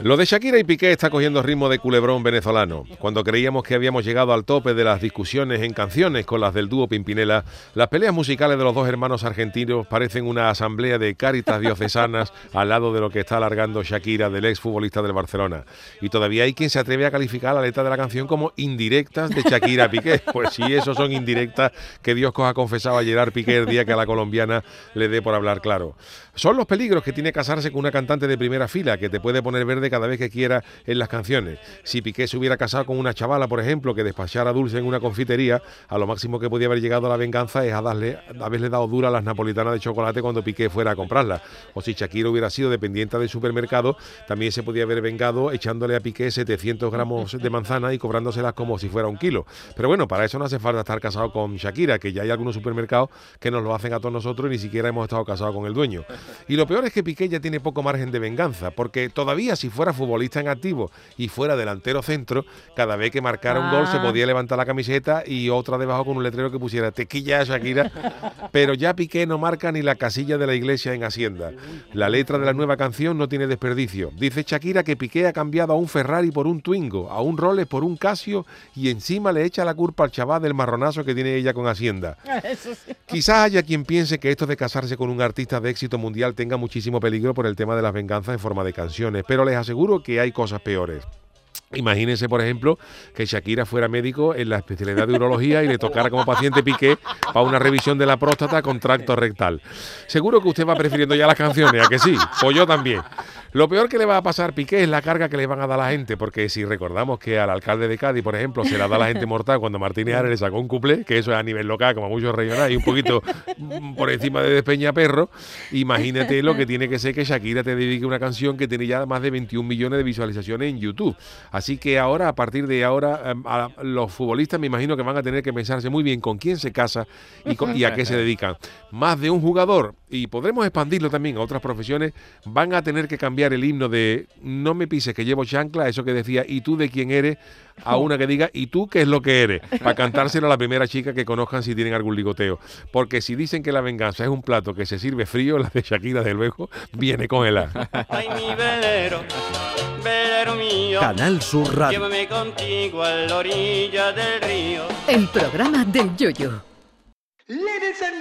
Lo de Shakira y Piqué está cogiendo ritmo de culebrón venezolano. Cuando creíamos que habíamos llegado al tope de las discusiones en canciones con las del dúo Pimpinela, las peleas musicales de los dos hermanos argentinos parecen una asamblea de cáritas diocesanas al lado de lo que está alargando Shakira del exfutbolista del Barcelona. Y todavía hay quien se atreve a calificar la letra de la canción como indirectas de Shakira Piqué. Pues si eso son indirectas que Dios coja confesado a Gerard Piqué el día que a la colombiana le dé por hablar claro. Son los peligros que tiene casarse con una cantante de primera fila que te puede poner verde cada vez que quiera en las canciones. Si Piqué se hubiera casado con una chavala, por ejemplo, que despachara dulce en una confitería, a lo máximo que podía haber llegado a la venganza es a darle, haberle dado dura a las napolitanas de chocolate cuando Piqué fuera a comprarlas. O si Shakira hubiera sido dependiente del supermercado, también se podía haber vengado echándole a Piqué 700 gramos de manzana y cobrándoselas como si fuera un kilo. Pero bueno, para eso no hace falta estar casado con Shakira, que ya hay algunos supermercados que nos lo hacen a todos nosotros y ni siquiera hemos estado casados con el dueño. Y lo peor es que Piqué ya tiene poco margen de venganza, porque todavía si fuera futbolista en activo y fuera delantero centro, cada vez que marcara un gol se Ah. podía levantar la camiseta y otra debajo con un letrero que pusiera tequilla Shakira, pero ya Piqué no marca ni la casilla de la iglesia en Hacienda. La letra de la nueva canción no tiene desperdicio. Dice Shakira que Piqué ha cambiado a un Ferrari por un Twingo, a un Rolex por un Casio y encima le echa la culpa al chaval del marronazo que tiene ella con Hacienda. Quizás haya quien piense que esto de casarse con un artista de éxito mundial tenga muchísimo peligro por el tema de las venganzas en forma de pero les aseguro que hay cosas peores. Imagínense, por ejemplo, que Shakira fuera médico en la especialidad de urología y le tocara como paciente Piqué para una revisión de la próstata con tracto rectal. Seguro que usted va prefiriendo ya las canciones, ¿a que sí? Pues yo también. Lo peor que le va a pasar a Piqué es la carga que le van a dar a la gente, porque si recordamos que al alcalde de Cádiz, por ejemplo, se la da a la gente mortal cuando Martínez Ares le sacó un cuplé, que eso es a nivel local, como muchos regionales, y un poquito mm, por encima de Despeñaperro, imagínate lo que tiene que ser que Shakira te dedique una canción que tiene ya más de 21 millones de visualizaciones en YouTube. Así que ahora, a partir de ahora, em, a los futbolistas me imagino que van a tener que pensarse muy bien con quién se casa y, con- y a qué se dedican. Más de un jugador, y podremos expandirlo también a otras profesiones, van a tener que cambiar el himno de no me pises que llevo chancla, eso que decía, y tú de quién eres, a una que diga, y tú qué es lo que eres, para cantárselo a la primera chica que conozcan si tienen algún ligoteo. Porque si dicen que la venganza es un plato que se sirve frío, la de Shakira, de luego, viene con el Ay, mi velero, velero mío. Canal Sur Radio. Llévame contigo a la orilla del río. El programa del Yoyo.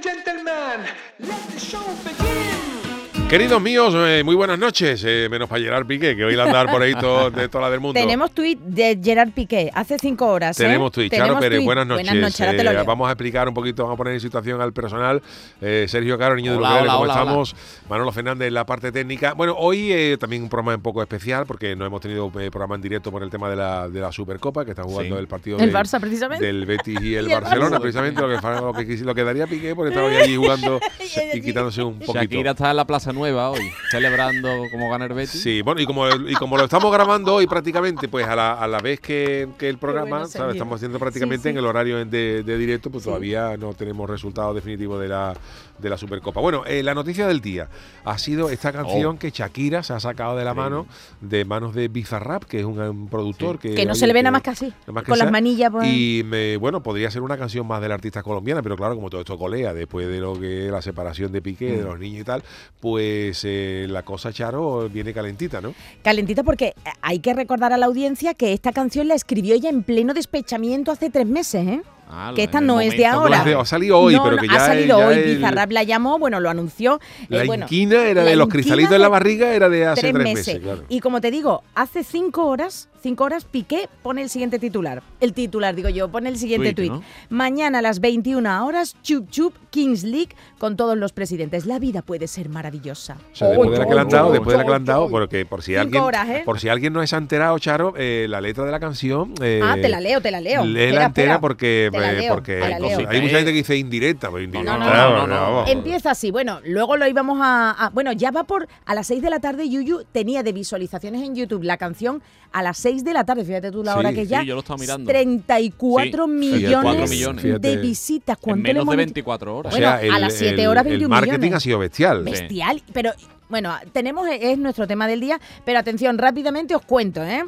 Gentlemen, let the show begin. Queridos míos, eh, muy buenas noches, eh, menos para Gerard Piqué, que hoy a andar por ahí todo, de toda la del mundo. Tenemos tuit de Gerard Piqué hace cinco horas. ¿eh? Tenemos Twitch, Charo Tenemos Pérez, tuit. buenas noches. Buenas noches, ahora te lo Eh, leo. vamos a explicar un poquito, vamos a poner en situación al personal. Eh, Sergio Caro, niño Hola, de hola, ¿cómo hola, estamos? Manolo Fernández en la parte técnica. Bueno, hoy eh, también un programa un poco especial porque no hemos tenido eh, programa en directo por el tema de la, de la Supercopa, que está jugando Sí. el partido El del- Barça, precisamente. del Betis y el Y el Barcelona, Barça. precisamente lo que, lo, que, quisi- lo que daría Piqué porque estaba allí jugando y quitándose un poquito. Shakira está en la Plaza Nueva hoy, celebrando como gana el Betis. Sí, bueno, y como, y como lo estamos grabando hoy prácticamente, pues a la, a la vez que, que el programa, bueno, estamos haciendo prácticamente Sí, sí. en el horario de, de directo, pues todavía no tenemos resultado definitivo de la, de la Supercopa. Bueno, eh, la noticia del día ha sido esta canción Oh. que Shakira se ha sacado de la mano, de manos de Bizarrap, que es un, un productor que... Que no oye, se le ve nada más que así. nada más que Con las manillas. pues. Y me- bueno, podría ser una canción más del artista colombiana, pero claro, como todo esto colea después de lo que es la separación de Piqué, Mm. de los niños y tal, pues eh, la cosa, Charo, viene calentita, ¿no? Calentita porque hay que recordar a la audiencia que esta canción la escribió ella en pleno despechamiento hace tres meses, ¿eh? Ah, que esta no es de ahora. De- ha salido hoy, No, pero no, que ha salido ya hoy. el- Bizarrap la llamó, bueno, lo anunció. La eh, bueno, inquina era la de los cristalitos en la de barriga, era de hace tres, tres, meses. meses. claro. Y como te digo, hace cinco horas, cinco horas, Piqué pone el siguiente titular. El titular, digo yo, pone el siguiente Tuit. Mañana a las 21 horas, Chup Chup, Kings League, con todos los presidentes. La vida puede ser maravillosa. O sea, después de la que le han dado, oh, después de la que le han oh, dado, oh. porque por si alguien, horas, ¿eh? por si alguien no se ha enterado, Charo, eh, la letra de la canción. eh, ah, te la leo, te la leo. Léela Espera, entera porque la leo, porque la hay, leo. cosas- hay mucha gente que dice indirecta, pues indirecta. no, vamos, no, no, no. vamos. Empieza así, bueno, luego lo íbamos a, a- Bueno, ya va por... A las 6 de la tarde Yuyu tenía de visualizaciones en YouTube la canción a las 6 de la tarde, fíjate tú la Sí, hora que sí, ya... yo lo estaba mirando. 34 Sí, millones, 34 millones. de Fíjate. visitas. En ¿Cuánto menos de meti- 24 horas. O Bueno, sea, a las 7 el- horas, el 21 marketing millones. ha sido bestial. Sí. Bestial, pero bueno, tenemos, es nuestro tema del día, pero atención, rápidamente os cuento, ¿eh?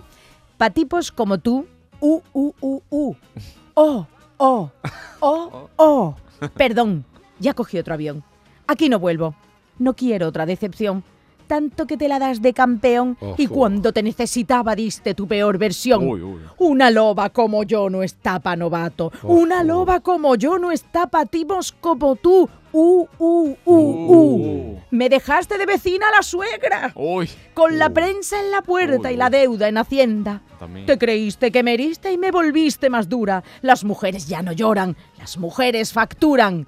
Pa' tipos como tú, u, u, u, u, oh, oh, oh, oh, perdón, ya cogí otro avión, aquí no vuelvo, no quiero otra decepción, tanto que te la das de campeón y cuando te necesitaba diste tu peor versión. Uy, uy. Una loba como yo no está pa' novato. Una loba como yo no está pa' tipos como tú. Uh, uh, uh, uh. Uh. Me dejaste de vecina a la suegra. Uy. Con la prensa en la puerta y la deuda en Hacienda. También. Te creíste que me heriste y me volviste más dura. Las mujeres ya no lloran, las mujeres facturan.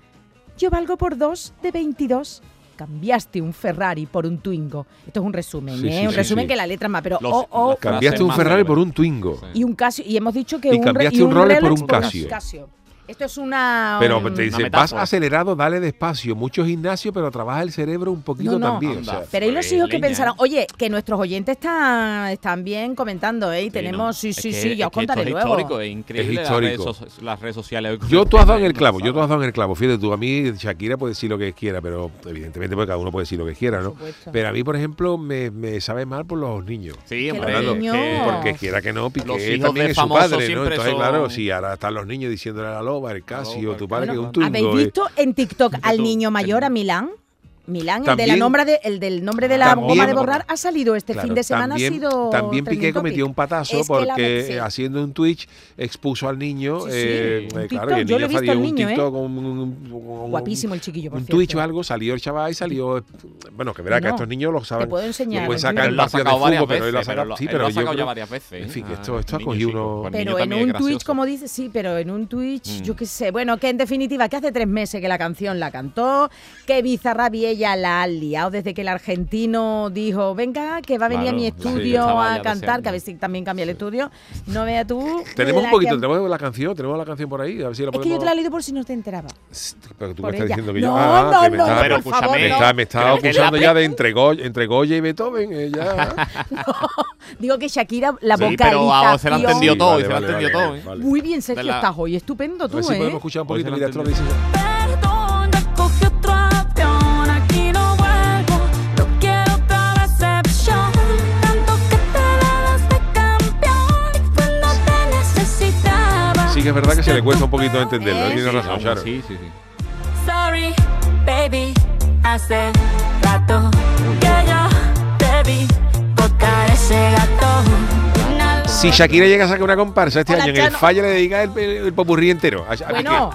Yo valgo por dos de 22. Cambiaste un Ferrari por un Twingo. Esto es un resumen, Sí, ¿eh? sí, un sí, resumen sí. que la letra más, pero Los- oh, oh, las Cambiaste frases un Ferrari por un Twingo. Sí. y un Casio. Y hemos dicho que Y un, cambiaste y un Rolex por un Casio. Esto es una. Pero um, te dice, vas acelerado, dale despacio. Mucho gimnasio, pero trabaja el cerebro un poquito No, no. también. o Anda. sea, Pero hay los hijos que leña, pensaron, ¿eh? oye, que nuestros oyentes están, están bien comentando, ¿eh? Y Sí, tenemos, ¿no? sí, Es sí, que- sí, ya os que esto contaré es luego. histórico, es increíble Es las histórico. redes, so- las redes sociales. hoy con Yo tú has dado en el clavo, yo tú has dado en el clavo. Fíjate tú, a mí Shakira puede decir lo que quiera, pero evidentemente porque cada uno puede decir lo que quiera, ¿no? Pero a mí, por ejemplo, me, me sabe mal por los niños. Sí, hombre, Porque quiera que no, Piqué Los hijos también de es su padre, ¿no? siempre Entonces, son- claro, si ahora están los niños diciéndole a la loba, el Casio, loba, tu el padre que es un Casio. Twingo. ¿Habéis eh. visto en TikTok al niño mayor, a Milán? Milán, el de la nombre de, el del nombre de la También- goma de borrar, ha salido este Claro, fin de semana. también, ha sido también Piqué cometió un patazo Es que la- porque sí. eh, haciendo un Twitch expuso al niño. Sí, sí, eh, un eh, TikTok, claro, y el yo lo he niño visto salió al un niño, ¿eh? TikTok, un, un- un- Guapísimo el chiquillo, por un cierto. Twitch o algo, salió el chaval y salió. eh, Bueno, que verá que No, estos niños lo saben. te puedo enseñar, Lo pueden el sacar en partidos de fútbol, pero él lo ha sacado. lo- Sí, él pero lo ha yo sacado ya varias veces. En fin, que Ah, esto, esto ha cogido uno. Pero en un Twitch, como dice, sí, pero en un Twitch, Mm. yo qué sé. Bueno, que en definitiva, que hace tres meses que la canción la cantó, que Bizarrap y ella la han liado desde que el argentino dijo, venga, que va a venir Claro, a mi estudio a ya cantar, que a ver si también cambia el estudio. No vea tú. Tenemos un poquito, que- tenemos la canción, tenemos la canción por ahí, a ver si la Es que podemos... yo te la he leído por si no te enterabas. Pero tú por me estás ella. diciendo que No, yo... ah, no, que me no, estás- Pero por favor, Me no. está, me está acusando la ya de entre, Go- entre Goya y Beethoven. ya. Digo que Shakira, la Sí, pero se la entendió todo, se la entendió todo, ¿eh? Muy bien, Sergio, estás hoy estupendo tú, ¿eh? podemos escuchar un poquito. Mira, Sí que es verdad que se le cuesta un poquito entenderlo, Eh, tiene sí, razón, Aún Charo. así, sí, sí. Sorry, baby, hace rato que yo te vi tocar ese gato. Si Shakira llega a sacar una comparsa este Hola, año, en el Chano. falla le dedica el, el, el popurrí entero. A- a- Bueno,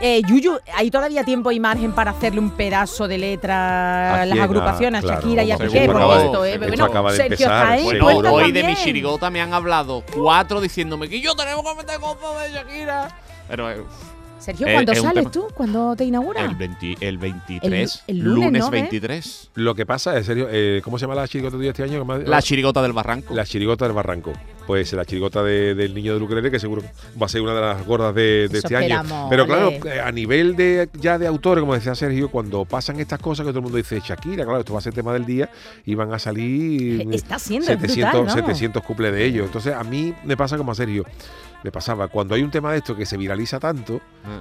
eh, Yuyu, hay todavía tiempo y margen para hacerle un pedazo de letra ¿A las agrupaciones, a Shakira y a Piqué, seguro, porque acaba de- esto, ¿eh? esto Bueno, acaba de Sergio Jaén, bueno, hoy de mi chirigota me han hablado cuatro diciéndome que yo tenemos que meter cosas de Shakira. Pero eh, Sergio, Eh, ¿cuándo es sales tú? ¿Cuándo te inauguras? el, 20 el 23, El- el lunes, ¿no, ve? 23, Lo que pasa, eh, ¿cómo se llama la chirigota tuya este año? ¿Cómo- la chirigota del barranco. La chirigota del barranco. Pues la chirigota de- del niño de Ukelele, que seguro va a ser una de las gordas de, este año. Pero claro, ole. eh, a nivel de ya de autores, como decía Sergio, cuando pasan estas cosas que todo el mundo dice Shakira, claro, esto va a ser tema del día y van a salir eh, Está siendo, es 700, brutal, vamos. 700 cuples de ellos. Entonces a mí me pasa como a Sergio. Me pasaba, cuando hay un tema de esto que se viraliza tanto, Ah.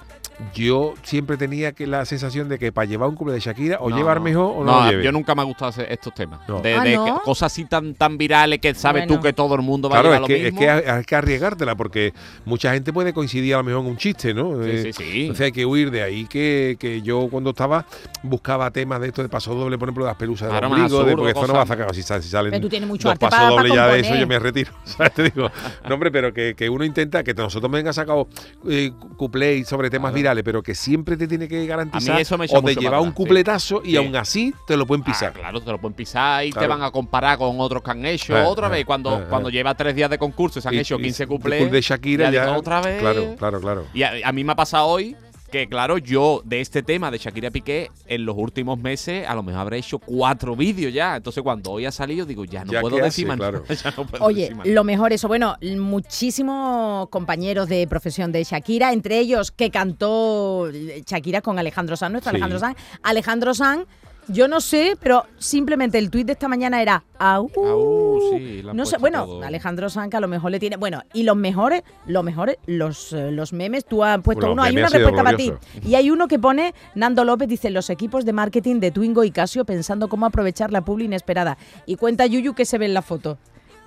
yo siempre tenía que la sensación de que para llevar un cumple de Shakira o No, llevar mejor o no, lo lleve. yo nunca me ha gustado hacer estos temas. No. De, Ah, de ¿no? cosas así tan, tan virales que sabes Bueno. tú que todo el mundo va Claro, a es que, lo es mismo. que hay, que arriesgártela porque mucha gente puede coincidir a lo mejor en un chiste, ¿no? Sí, Eh, sí, sí. Entonces hay que huir de ahí que, que yo cuando estaba buscaba temas de esto de paso doble, por ejemplo, de las pelusas de Claro, ombligo, de, porque esto no va a sacar, si, si salen Pero tú tienes mucho dos arte pasos pa- pa dobles ya de eso yo me retiro, ¿sabes? Te digo, no hombre, pero que, que uno intenta, que nosotros venga sacado eh, cuplés sobre temas virales, pero que siempre te tiene que garantizar eso me o llevar para un cupletazo y Sí. aún así te lo pueden Ah, pisar. claro, te lo pueden pisar y te van a comparar con otros que han hecho. Eh, otra eh, vez, cuando, eh, cuando eh. lleva tres días de concurso se han Y- hecho y 15 de cuplés. de Shakira ya ya, digo, otra vez. Claro, claro, claro. Y a, a mí me ha pasado hoy Que claro, yo de este tema de Shakira Piqué, en los últimos meses, a lo mejor habré hecho cuatro vídeos ya. Entonces, cuando hoy ha salido, digo, ya no Ya, puedo ¿qué decir más. Claro. No Oye, lo mejor eso. Bueno, muchísimos compañeros de profesión de Shakira, entre ellos que cantó Shakira con Alejandro Sanz, nuestro Sí. Alejandro Sanz. Alejandro Sanz, yo no sé, pero simplemente el tuit de esta mañana era au. Au, sí, no sé, bueno, todo. Alejandro Sanz a lo mejor le tiene, bueno, y los mejores, los mejores, los, eh, los memes, tú has puesto uno, hay una respuesta para ti. Y hay uno que pone, Nando López dice, los equipos de marketing de Twingo y Casio pensando cómo aprovechar la publi inesperada. Y cuenta Yuyu que se ve en la foto.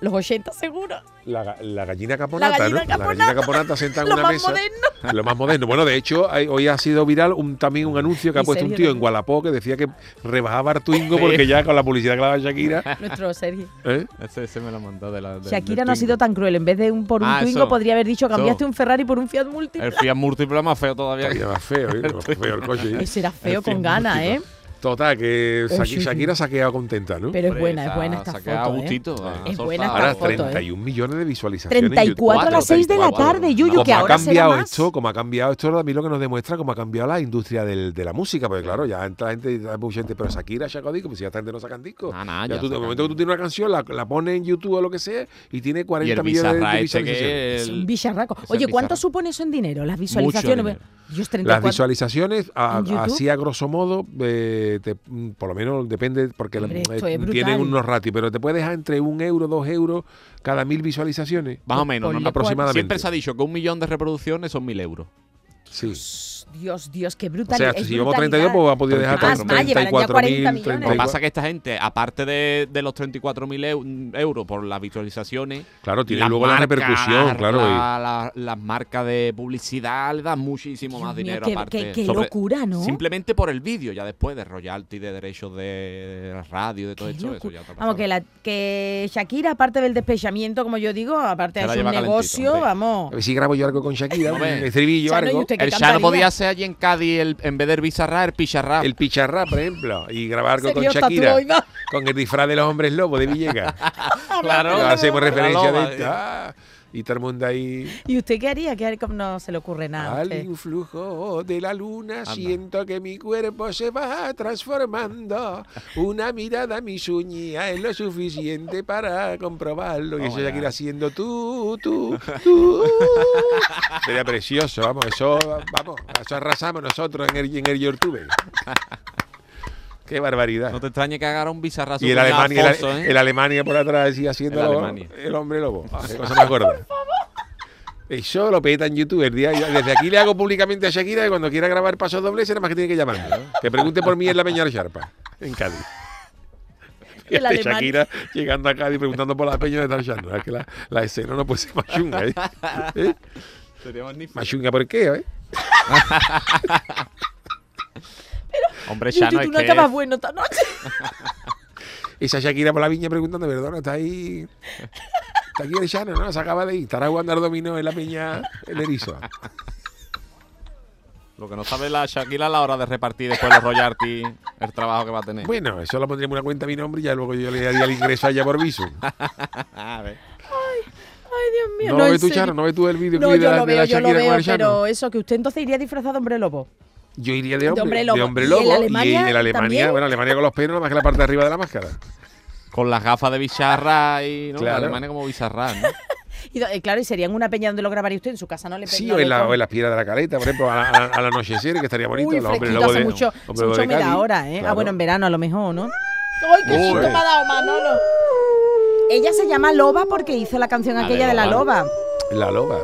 Los 80 seguro. La, ga- la gallina caponata, gallina ¿no? caponata. La gallina caponata sentada en Lo una más mesa. moderno. Lo más moderno. Bueno, de hecho, hay- hoy ha sido viral un, también un anuncio que ha ¿En puesto un tío en? Gualapó que decía que rebajaba Artuingo Sí. porque ya con la publicidad que le daba Shakira. Nuestro Sergio. ¿eh? Ese, ese me lo mandó de la. de- Shakira no ha sido tan cruel. En vez de un por un Ah, Twingo, eso. podría haber dicho cambiaste un Ferrari por un Fiat Multiple. El Fiat múltiple es más feo todavía. Todavía más feo, ¿eh? Más feo el coche. ¿eh? Ese era feo El con ganas. ¿eh? Total, que sí, Shaki- sí. Shakira se ha quedado contenta, ¿no? Pero es buena, es buena esta se ha quedado foto, a ¿eh? gustito, ha Es buena esta Ahora foto, ¿eh? 31 millones de visualizaciones. en 34 a las 6 de la 34. tarde, Yuyu, como que ha ahora será cambiado más. esto, como ha cambiado esto, a mí lo que nos demuestra cómo ha cambiado la industria del- de la música, porque claro, ya entra gente, hay mucha gente, pero Shakira ha sacado discos, pues si ya esta gente no sacan discos. Ah, nah, ya ya tú, de momento que tú tienes una canción, la, la pones en YouTube o lo que sea, y tiene 40 Y millones de, este visualizaciones. que Es un bicharraco. Oye, ¿cuánto supone eso en dinero? Las visualizaciones. dinero. Dios, Las 34. visualizaciones, así a grosso modo, eh, te- mm, por lo menos depende, porque eh, tienen unos ratios, pero te puedes dejar entre un euro, dos euros cada mil visualizaciones. Más o menos, aproximadamente. Siempre se ha dicho que un millón de reproducciones son mil euros. Sí. Dios, Dios, qué O brutal. sea, es si llevamos brutalidad. 32, pues ha podido dejar Ah, es más, llevarán ya 40 34.000, millones. Lo que 34. pasa es que esta gente, aparte de, de los 34.000 eu- euros por las visualizaciones, Claro, tiene luego la repercusión, claro. y- la- la- las marcas de publicidad le dan muchísimo Dios más mío, dinero qué- aparte. qué- qué Sobre- locura, ¿no? Simplemente por el vídeo, ya después de royalty, de derechos de radio, de todo esto, eso ya Vamos, que, la, que Shakira, aparte del despechamiento, como yo digo, aparte de su calentito, negocio, hombre. vamos. A ver si grabo yo algo con Shakira, Hombre. estribillo, Chano, ¿y algo. El Shano podía ser allí en Cádiz, el, en vez del Bizarra, el Picharrap. El picharrap, por ejemplo, y grabar algo con Serio, Shakira, tatuoida. con el disfraz de los hombres lobos de Villegas. claro. Hacemos referencia de esto. ah, y todo el mundo ahí. ¿Y usted qué haría? ¿Qué haría? Como No se le ocurre nada. a Al usted. influjo de la luna siento que mi cuerpo se va transformando. Una mirada a mis uñas es lo suficiente para comprobarlo. Y Oh eso ya que God. haciendo tú, tú, tú. Sería precioso, vamos, eso, vamos, eso arrasamos nosotros en el, en el YouTube. Qué barbaridad. No te extrañe que haga un Bizarra Y el Alemania, el, ¿eh? el Alemania por atrás y haciendo El Alemania. el hombre lobo. Ah, qué cosa. Eso lo peta en YouTube. El día, desde aquí le hago públicamente a Shakira que cuando quiera grabar paso doble, será más que tiene que llamarme. Que pregunte por mí en la Peña de Sharpa, en Cádiz. El Este Alemania. Shakira llegando a Cádiz preguntando por la Peña de Tarzán. Es que la, la escena no puede ser más chunga, ¿eh? ¿Eh? Sería magnífico. Más chunga, ¿por qué? eh? Hombre, Yuyu, Shano, tú es no que bueno esta noche. Esa Shakira por la viña preguntando, perdona, está ahí. Está aquí el Shano, ¿no? Se acaba de ir. Estará jugando al dominó en la Peña el Erizo. lo que no sabe la Shakira a la hora de repartir después los royalty, el trabajo que va a tener. Bueno, eso lo pondríamos en una cuenta a mi nombre y ya luego yo le daría el ingreso allá por viso. A ver. Ay, Dios mío. ¿No, lo en ves tú. Chano? ¿No ves tú el vídeo No, yo lo de la veo, yo lo Shakira veo, pero eso, que usted entonces iría disfrazado de hombre lobo. Yo iría de hombre, hombre de lobo. hombre ¿Y en lobo. Y en Alemania también? bueno, Alemania con los pelos, más que la parte de arriba de la máscara. Con las gafas de Bizarra y ¿no? Claro. La Alemania como Bizarra, ¿no? Y, eh, claro, y sería en una peña donde lo grabaría usted, en su casa no le Sí, no o en, la, o en las piedras de la caleta, por ejemplo, a la- a- al anochecer, que estaría bonito. Uy, los hombres hace de, mucho, lobos mucho de ahora, ¿eh? Ah, Claro. bueno, en verano a lo mejor, ¿no? ¡Ay, qué susto me ha dado Manolo! Ella se llama Loba porque hizo la canción La de aquella de la loba. La loba.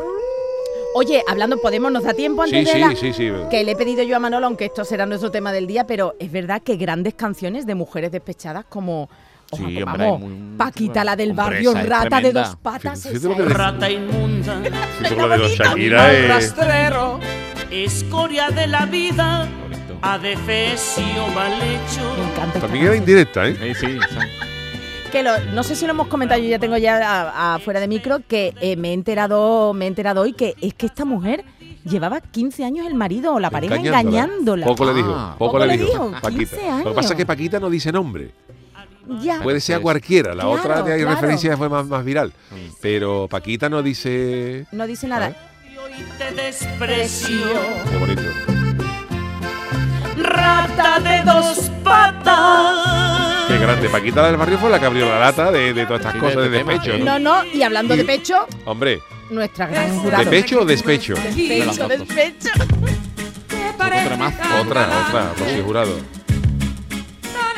Oye, hablando, ¿podemos? ¿Nos da tiempo antes Sí, de sí, la...? sí, sí. Que le he pedido yo a Manolo, aunque esto será nuestro tema del día, pero es verdad que grandes canciones de mujeres despechadas como... Sí, ojo, hombre, vamos, muy- Paquita, la del Hombre, barrio, rata de tremenda. dos patas. Fíjate es. le- Rata inmunda, de los Shakira es... rastrero, escoria de la vida, adefesio mal hecho. Me encanta También era indirecta, ¿eh? Sí, sí, sí. Que lo- no sé si lo hemos comentado, yo ya tengo ya a- a- fuera de micro, que eh, me he enterado, me he enterado hoy que es que esta mujer llevaba 15 años el marido o la pareja engañándola. Poco le dijo, Ah, poco, poco le le dijo. dijo, Paquita. 15 Lo que pasa años. es que Paquita no dice nombre. Ya. Puede ser a cualquiera. La Claro, otra de ahí claro. referencia fue más, más viral. Mm. Pero Paquita no dice. No dice nada. Te desprecio. Qué bonito. rata de dos patas. Grande. Paquita la del barrio fue la que abrió la lata de, de todas estas Sí, cosas de de, este despecho. ¿no? No, no, y hablando de pecho, Hombre, nuestra gran ¿de jurado. pecho o despecho? Pecho, De las dos. despecho. Otro tremazo. Otra, otra, Rocío Jurado.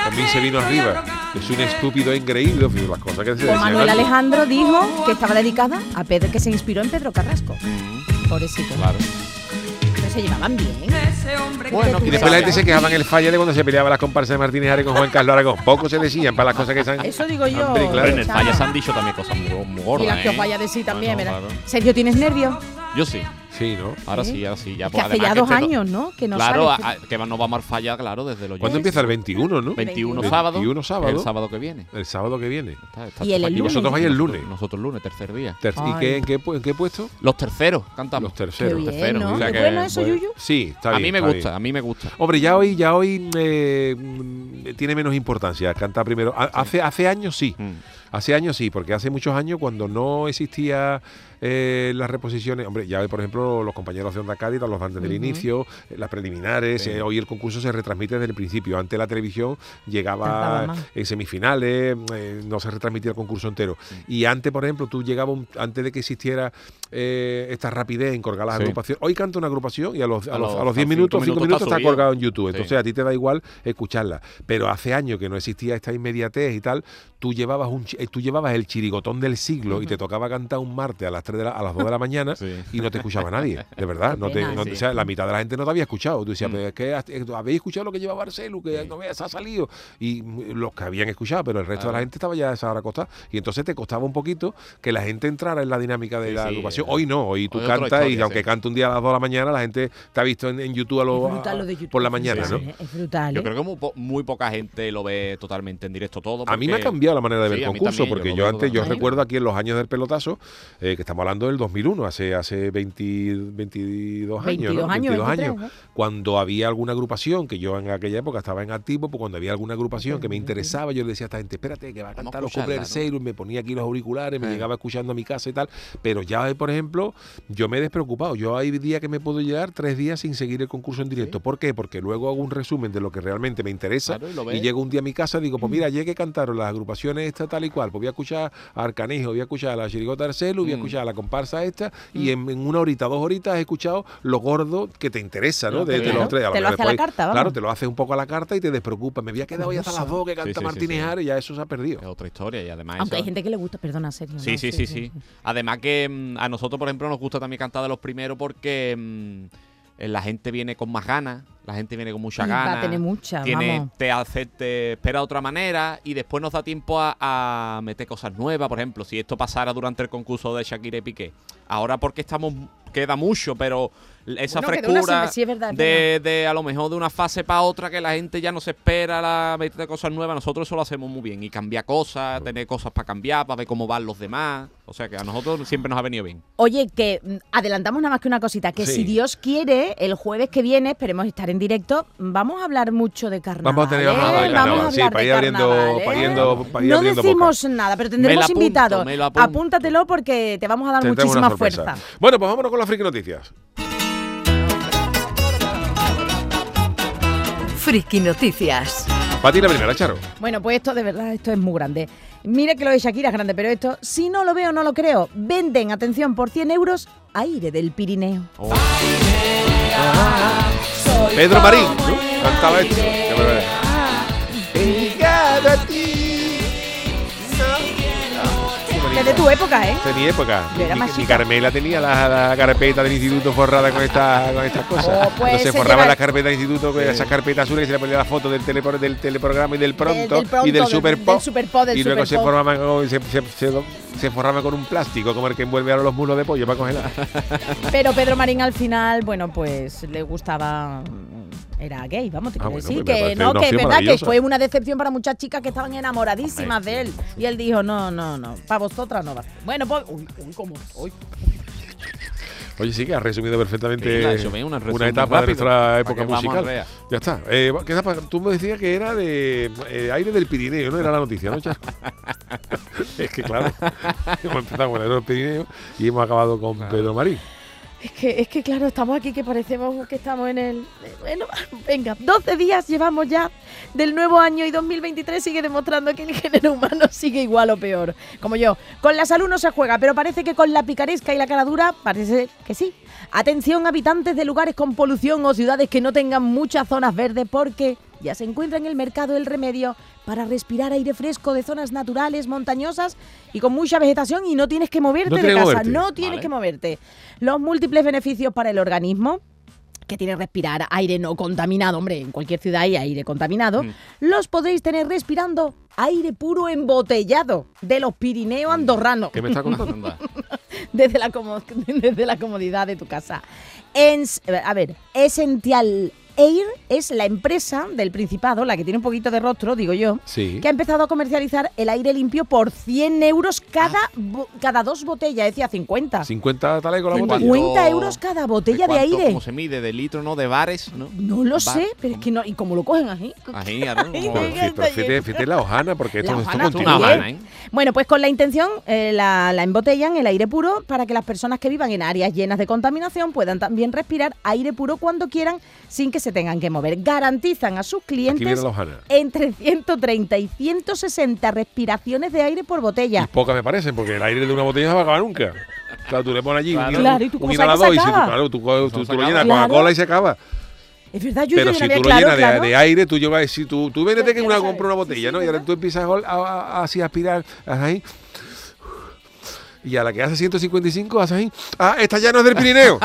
También se vino arriba. Es un estúpido increíble, las cosas que se decían Manuel antes. Alejandro dijo que estaba dedicada a Pedro, que se inspiró en Pedro Carrasco. Mm, Pobrecito. claro. Se llevaban bien. Bueno, Y después la gente se quejaba en el falla de cuando se peleaba las comparsas de Martínez Ares con Juan Carlos Aragón. Poco se decían para las cosas que se han... Eso digo yo. Hombre, claro. Pero en el falla se han dicho también cosas muy, muy gordas. Y las que os ¿eh? vaya a decir también, Bueno, ¿verdad? claro. Sergio, ¿tienes nervios? Yo sí. Sí, ¿no? Ahora ¿Sí? sí, ahora sí. Ya, Es que pues, hace ya dos este años, ¿no? Que no claro, sale. a- a- que no vamos a fallar, claro, desde los ¿Cuándo empieza? El 21, ¿no? 21 El sábado. 21 sábado. El sábado que viene. El sábado que viene. Está- está- Y el está el aquí. Y vosotros vais el lunes. Nosotros el lunes, tercer día. Ter- ¿Y qué, en, qué, en qué puesto? Los terceros cantamos. Los Qué terceros. bien, tercero, ¿no? o sea ¿Es que, bueno eso, Yuyu? Sí, está a bien. mí me gusta, bien. a mí me gusta. Hombre, ya hoy, ya hoy eh, tiene menos importancia cantar primero. Ha- Hace, hace años sí. Mm. Hace años sí, porque hace muchos años cuando no existía eh, las reposiciones, hombre, ya por ejemplo los compañeros de Onda Cádiz los dan desde el Ujú. inicio, eh, las preliminares, Sí. eh, hoy el concurso se retransmite desde el principio. Antes la televisión llegaba en semifinales, eh, no se retransmitía el concurso entero. Y antes, por ejemplo, tú llegabas, un- antes de que existiera esta rapidez en colgar las Sí. agrupaciones, hoy canta una agrupación y a los, a A los, los- a los 10 a minutos, cinco 5 minutos está colgado en YouTube. Entonces a ti te da igual escucharla. Pero hace años que no existía esta inmediatez y tal, tú llevabas un tú llevabas el chirigotón del siglo y te tocaba cantar un martes a las 3 de la- a las 2 de la mañana Sí. y no te escuchaba nadie, de verdad. No te, pena. no- Sí. o sea, la mitad de la gente no te había escuchado. Tú decías, Mm. pero es que eh, habéis escuchado lo que lleva Barcelu, que no veas, ha salido. Y los que habían escuchado, pero el resto de la gente estaba ya a esa hora acostada. Y entonces te costaba un poquito que la gente entrara en la dinámica de Sí, la sí, agrupación. Hoy no, hoy tú hoy cantas y aunque sí. cante un día a las 2 de la mañana, la gente te ha visto en, en YouTube, a lo- de YouTube. por la mañana, es ¿no? brutal, ¿eh? Es brutal, Yo creo que muy, po- muy poca gente lo ve totalmente en directo todo. A mí me ha cambiado la manera de ver Sí, el concurso, también, porque yo antes, yo recuerdo aquí en los años del pelotazo, eh, que estamos hablando del 2001, hace, hace 20 22 años, 22 ¿no? años, 22 23, años. Cuando había alguna agrupación, que yo en aquella época estaba en activo, pues cuando había alguna agrupación que me interesaba, yo le decía a esta gente, espérate, que va a cantar los cumples del. Sailor, me ponía aquí los auriculares, me llegaba escuchando a mi casa y tal, pero ya, por ejemplo, yo me he despreocupado. Yo hay días que me puedo llegar tres días sin seguir el concurso en directo. ¿Por qué? Porque luego hago un resumen de lo que realmente me interesa Claro, y llego un día a mi casa y digo, pues mira, ayer que cantaron las agrupaciones esta tal y cual, pues voy a escuchar a Arcanejo, voy a escuchar a la Chirigota Arcelu, voy a Mm. escuchar a la comparsa esta, y en, en una horita, dos horitas he escuchado lo gordo que te interesa, ¿no? De, de los tres. te lo hace a la carta, vamos. Claro, te lo haces un poco a la carta y te despreocupas. Me voy a quedar hoy hasta las dos que canta Sí, sí, sí, Martínez sí. Ares y ya eso se ha perdido. Es otra historia y además Aunque eso- hay gente que le gusta, perdona, Sergio. Sí, ¿no? sí, sí, sí. Además que mm, a nosotros, por ejemplo, nos gusta también cantar de los primeros porque mm, la gente viene con más ganas, la gente viene con mucha Y va a ganas. tener mucha, tiene, vamos. te hace, te espera de otra manera y después nos da tiempo a, a meter cosas nuevas. Por ejemplo, si esto pasara durante el concurso de Shakira y Piqué, ahora porque estamos queda mucho, pero esa Bueno, queda una frescura sí, es verdad, es de, de a lo mejor de una fase para otra que la gente ya no se espera la meter cosas nuevas, nosotros eso lo hacemos muy bien y cambiar cosas, tener cosas para cambiar, para ver cómo van los demás, o sea que a nosotros siempre nos ha venido bien. Oye, que mm, adelantamos nada más que una cosita, que Sí. si Dios quiere, el jueves que viene, esperemos estar en directo, vamos a hablar mucho de carnaval. Vamos a tener ¿eh? de carnaval, sí, para de ir abriendo- carnaval, para ¿eh? ir No abriendo decimos nada, pero tendremos apunto, invitados. Apúntatelo porque te vamos a dar muchísima fuerza. Bueno, pues vámonos con las friki noticias. Friki Noticias. Para ti la primera, Charo. Bueno, pues esto de verdad, esto es muy grande. Mira que lo de Shakira es grande, pero esto, si no lo veo, no lo creo. Venden, atención, por 100 euros, aire del Pirineo. Pedro Marín, ¿no? Cantaba esto. Bonito. Desde tu época, ¿eh? De mi época. Yo era Mi- más mi, chica. Carmela tenía la, la carpeta del instituto forrada con, esta, con estas cosas. Oh, pues Entonces se forraba lleva- la carpeta del instituto con esas carpetas azules y se le ponía la foto del, telepro- del teleprograma y del pronto, del pronto, y del del- super del pop. Superpop, del y luego se formaban con, se, se- se- se forraba con un plástico como el que envuelve ahora los mulos de pollo para congelar. Pero Pedro Marín al final, bueno, pues le gustaba. Era gay, vamos, te Ah, quiero bueno, decir pues que no, que es verdad que fue una decepción para muchas chicas que estaban enamoradísimas Hombre, de él. Y él dijo, no, no, no, para vosotras no va. a ser". Bueno, pues, uy, uy, cómo, uy. Oye, sí que has resumido perfectamente Sí, una etapa de nuestra época musical. Ya está. Eh. Tú me decías que era de eh, aire del Pirineo, ¿no? Era la noticia, ¿no, es que claro, hemos empezado con el aire del Pirineo y hemos acabado con Pedro Marín. Es que, es que claro, estamos aquí que parecemos que estamos en el... Bueno, venga, 12 días llevamos ya del nuevo año y 2023 sigue demostrando que el género humano sigue igual o peor. Como yo, con la salud no se juega, pero parece que con la picaresca y la cara dura parece que sí. Atención habitantes de lugares con polución o ciudades que no tengan muchas zonas verdes porque ya se encuentra en el mercado el remedio para respirar aire fresco de zonas naturales, montañosas y con mucha vegetación y no tienes que moverte No de casa, moverte. no tienes Vale. que moverte. Los múltiples beneficios para el organismo que tiene respirar aire no contaminado, hombre, en cualquier ciudad hay aire contaminado, Mm. los podréis tener respirando aire puro embotellado de los Pirineos andorranos ¿Qué me está contando? Desde la, desde la comodidad de tu casa. En- a ver, Essential Air es la empresa del Principado, la que tiene un poquito de rostro, digo yo, Sí. que ha empezado a comercializar el aire limpio por 100 euros cada, bo- cada dos botellas, decía 50. 50 talecos la botella. 50 euros cada botella de, cuánto- aire. ¿Cómo se mide? ¿De litro, no? ¿De bares? ¿no? No lo Bar- sé, pero es que no. ¿Y cómo lo cogen así? Pero fíjate, la hojana, porque esto, La esto hojana continúa. Una también. habana, ¿eh? Bueno, pues con la intención eh, la, la embotellan el aire puro para que las personas que vivan en áreas llenas de contaminación puedan también respirar aire puro cuando quieran sin que se tengan que mover. Garantizan a sus clientes entre 130 y 160 respiraciones de aire por Y botella. pocas me parecen, porque el aire de una botella no va a acabar nunca. Claro, tú le pones allí Claro. un, Claro, ¿y tú un inhalador se y acaba? claro, tú, tú, tú, se lo llenas Claro. Coca-Cola y se acaba. Es verdad, yo, Pero yo si no tú lo claro, llenas de- claro. de, aire, tú llevas, si tú, tú vienes de que una compra una botella, Sí, ¿no? sí, y ahora tú empiezas a, a- a- así a aspirar ahí. Y a la que hace 155 haces ahí. Ah, esta ya no es del Pirineo.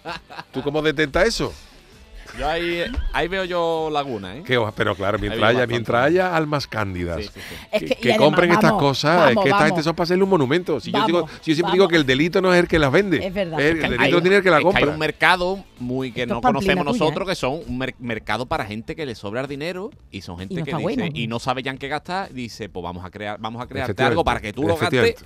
¿Tú cómo detectas eso? Yo ahí, ahí veo yo laguna, ¿eh? Qué hoja, pero claro, mientras haya, bastante. mientras haya almas cándidas. Sí, sí, sí. Es que, que- y que además, compren estas cosas, vamos, es que esta gente son para hacerle un monumento. Si yo, digo, si yo siempre vamos. digo que el delito no es el que las vende. Es verdad. El, Es el que delito tiene el que la es que compra. hay un mercado muy que Esto no conocemos tuya, nosotros, ¿eh? que son un mer- mercado para gente que le sobra el dinero y son gente no que dice bueno. y no sabe ya en qué gastar, dice, pues vamos a crear, vamos a crearte algo para que tú lo gastes.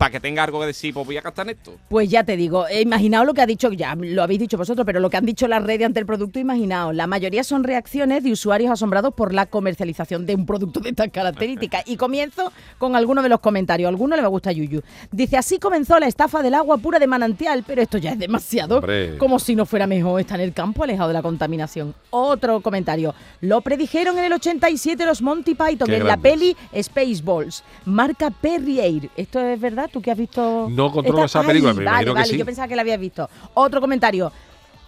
Para que tenga algo que decir, pues voy a gastar en esto. Pues ya te digo, eh, imaginaos lo que ha dicho, ya lo habéis dicho vosotros, pero lo que han dicho las redes ante el producto, imaginaos. La mayoría son reacciones de usuarios asombrados por la comercialización de un producto de estas características. Y comienzo con algunos de los comentarios. A alguno le va a gustar Yuyu. Dice, así comenzó la estafa del agua pura de manantial, pero esto ya es demasiado. Hombre. Como si no fuera mejor estar en el campo alejado de la contaminación. Otro comentario. Lo predijeron en el 87 los Monty Python Qué en la peli Spaceballs. Marca Perrier. ¿Esto es verdad? ¿Tú que has visto? No controlo esta- esa película, Ay, pero vale, imagino que vale, sí. Yo pensaba que la habías visto. Otro comentario.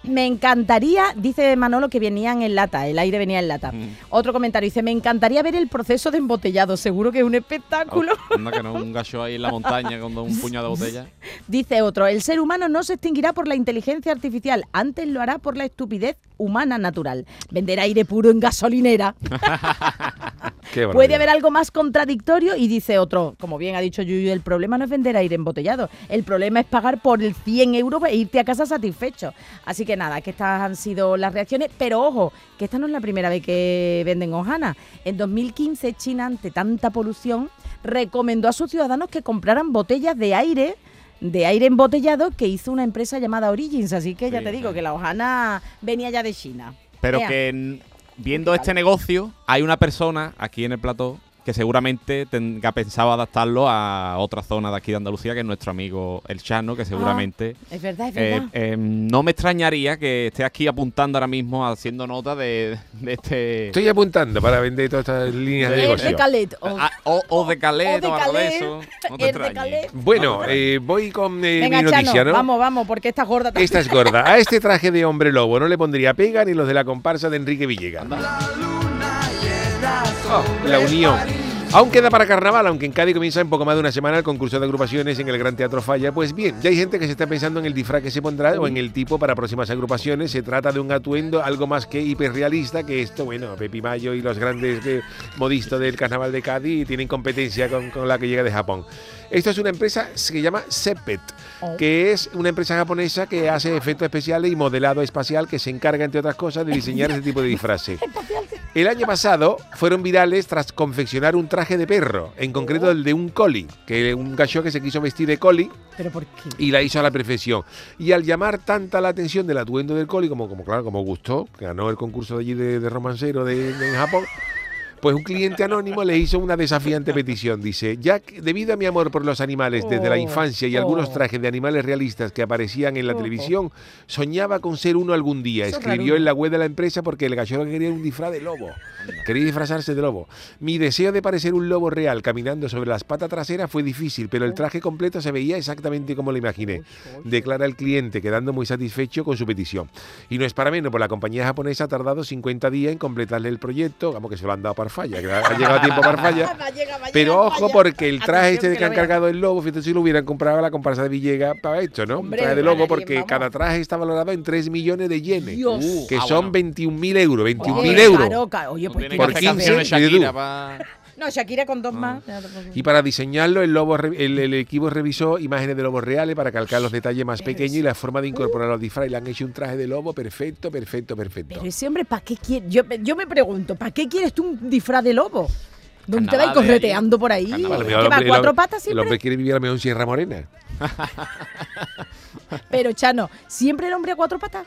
Me encantaría, dice Manolo que venían en lata, el aire venía en lata. Mm. Otro comentario, dice, me encantaría ver el proceso de embotellado, seguro que es un espectáculo. Oh, anda que no, un gacho ahí en la montaña con un puñado de botella. Dice otro, el ser humano no se extinguirá por la inteligencia artificial, antes lo hará por la estupidez humana natural. Vender aire puro en gasolinera. Qué Puede haber algo más contradictorio y dice otro, como bien ha dicho Yuyu, el problema no es vender aire embotellado, el problema es pagar por el 100 euros e irte a casa satisfecho. Así que nada, que estas han sido las reacciones, pero ojo, que esta no es la primera vez que venden hojana. En 2015 China, ante tanta polución, recomendó a sus ciudadanos que compraran botellas de aire de aire embotellado que hizo una empresa llamada Origins, así que ya Sí, te digo sí. que la hojana venía ya de China. Pero que viendo este negocio, hay una persona aquí en el plató que seguramente tenga pensado adaptarlo a otra zona de aquí de Andalucía, que es nuestro amigo El Chano, que seguramente... Es verdad, es eh, verdad. eh, no me extrañaría que esté aquí apuntando ahora mismo, haciendo nota de, de este... Estoy apuntando para vender todas estas líneas de Es negocio. de Calet. o- Ah, o, o de Calais O de o de eso. No te es de extrañes. Bueno, eh, voy con eh, Venga, mi noticia, Chano, ¿no? vamos, vamos, porque esta gorda también. Esta es gorda. A este traje de hombre lobo no le pondría pega ni los de la comparsa de Enrique Villegas. Oh, la unión. Aún queda para carnaval, aunque en Cádiz comienza en poco más de una semana el concurso de agrupaciones en el Gran Teatro Falla. Pues bien, ya hay gente que se está pensando en el disfraz que se pondrá o en el tipo para próximas agrupaciones. Se trata de un atuendo algo más que hiperrealista que esto, bueno, Pepi Mayo y los grandes eh, modistas del carnaval de Cádiz tienen competencia con, con la que llega de Japón. Esto es una empresa que se llama Sepet, Oh. que es una empresa japonesa que hace efectos especiales y modelado espacial que se encarga, entre otras cosas, de diseñar ese tipo de disfraces. El año pasado fueron virales tras confeccionar un traje de perro, en concreto el de un coli, que un gacho que se quiso vestir de coli ¿Pero por qué? y la hizo a la perfección. Y al llamar tanta la atención del atuendo del coli, como, como claro, como gustó, que ganó el concurso de allí de, de romancero de, de- en Japón, Pues un cliente anónimo le hizo una desafiante petición. Dice, ya que debido a mi amor por los animales desde la Oh, infancia y algunos oh. trajes de animales realistas que aparecían en la Oh, televisión, soñaba con ser uno algún día. Eso Escribió en la web de la empresa porque el cachorro quería un disfraz de lobo. Quería disfrazarse de lobo. Mi deseo de parecer un lobo real caminando sobre las patas traseras fue difícil, pero el traje completo se veía exactamente como lo imaginé. Declara el cliente, quedando muy satisfecho con su petición. Y no es para menos, pues la compañía japonesa ha tardado 50 días en completarle el proyecto, vamos que se lo han dado para falla, que ha llegado a tiempo para falla. Va, llega, va, Pero ojo, porque el traje este Atención, de que han cargado el lobo, fíjate si lo hubieran comprado a la comparsa de Villegas para esto, ¿no? Hombre, un traje de lobo, porque vamos. cada traje está valorado en 3 millones de yenes, Dios. Uh, que ah, son bueno. 21.000 euros, 21.000 Oye, euros. Oye, pues por que hacer 15, No, Shakira con Ah. dos más. Y para diseñarlo, el, lobo, el, el equipo revisó imágenes de lobos reales para calcar los detalles más pequeños y la forma de incorporar los disfraces. Le han hecho un traje de lobo perfecto, perfecto, perfecto. Pero ese hombre, ¿para qué quiere? Yo, yo me pregunto, ¿para qué quieres tú un disfraz de lobo? ¿Dónde te vas Carnavales correteando por ahí? Carnavales. A lo ¿Que mejor va a el cuatro patas El siempre? hombre quiere vivir a lo mejor en Sierra Morena. Pero, Chano, ¿siempre el hombre a cuatro patas?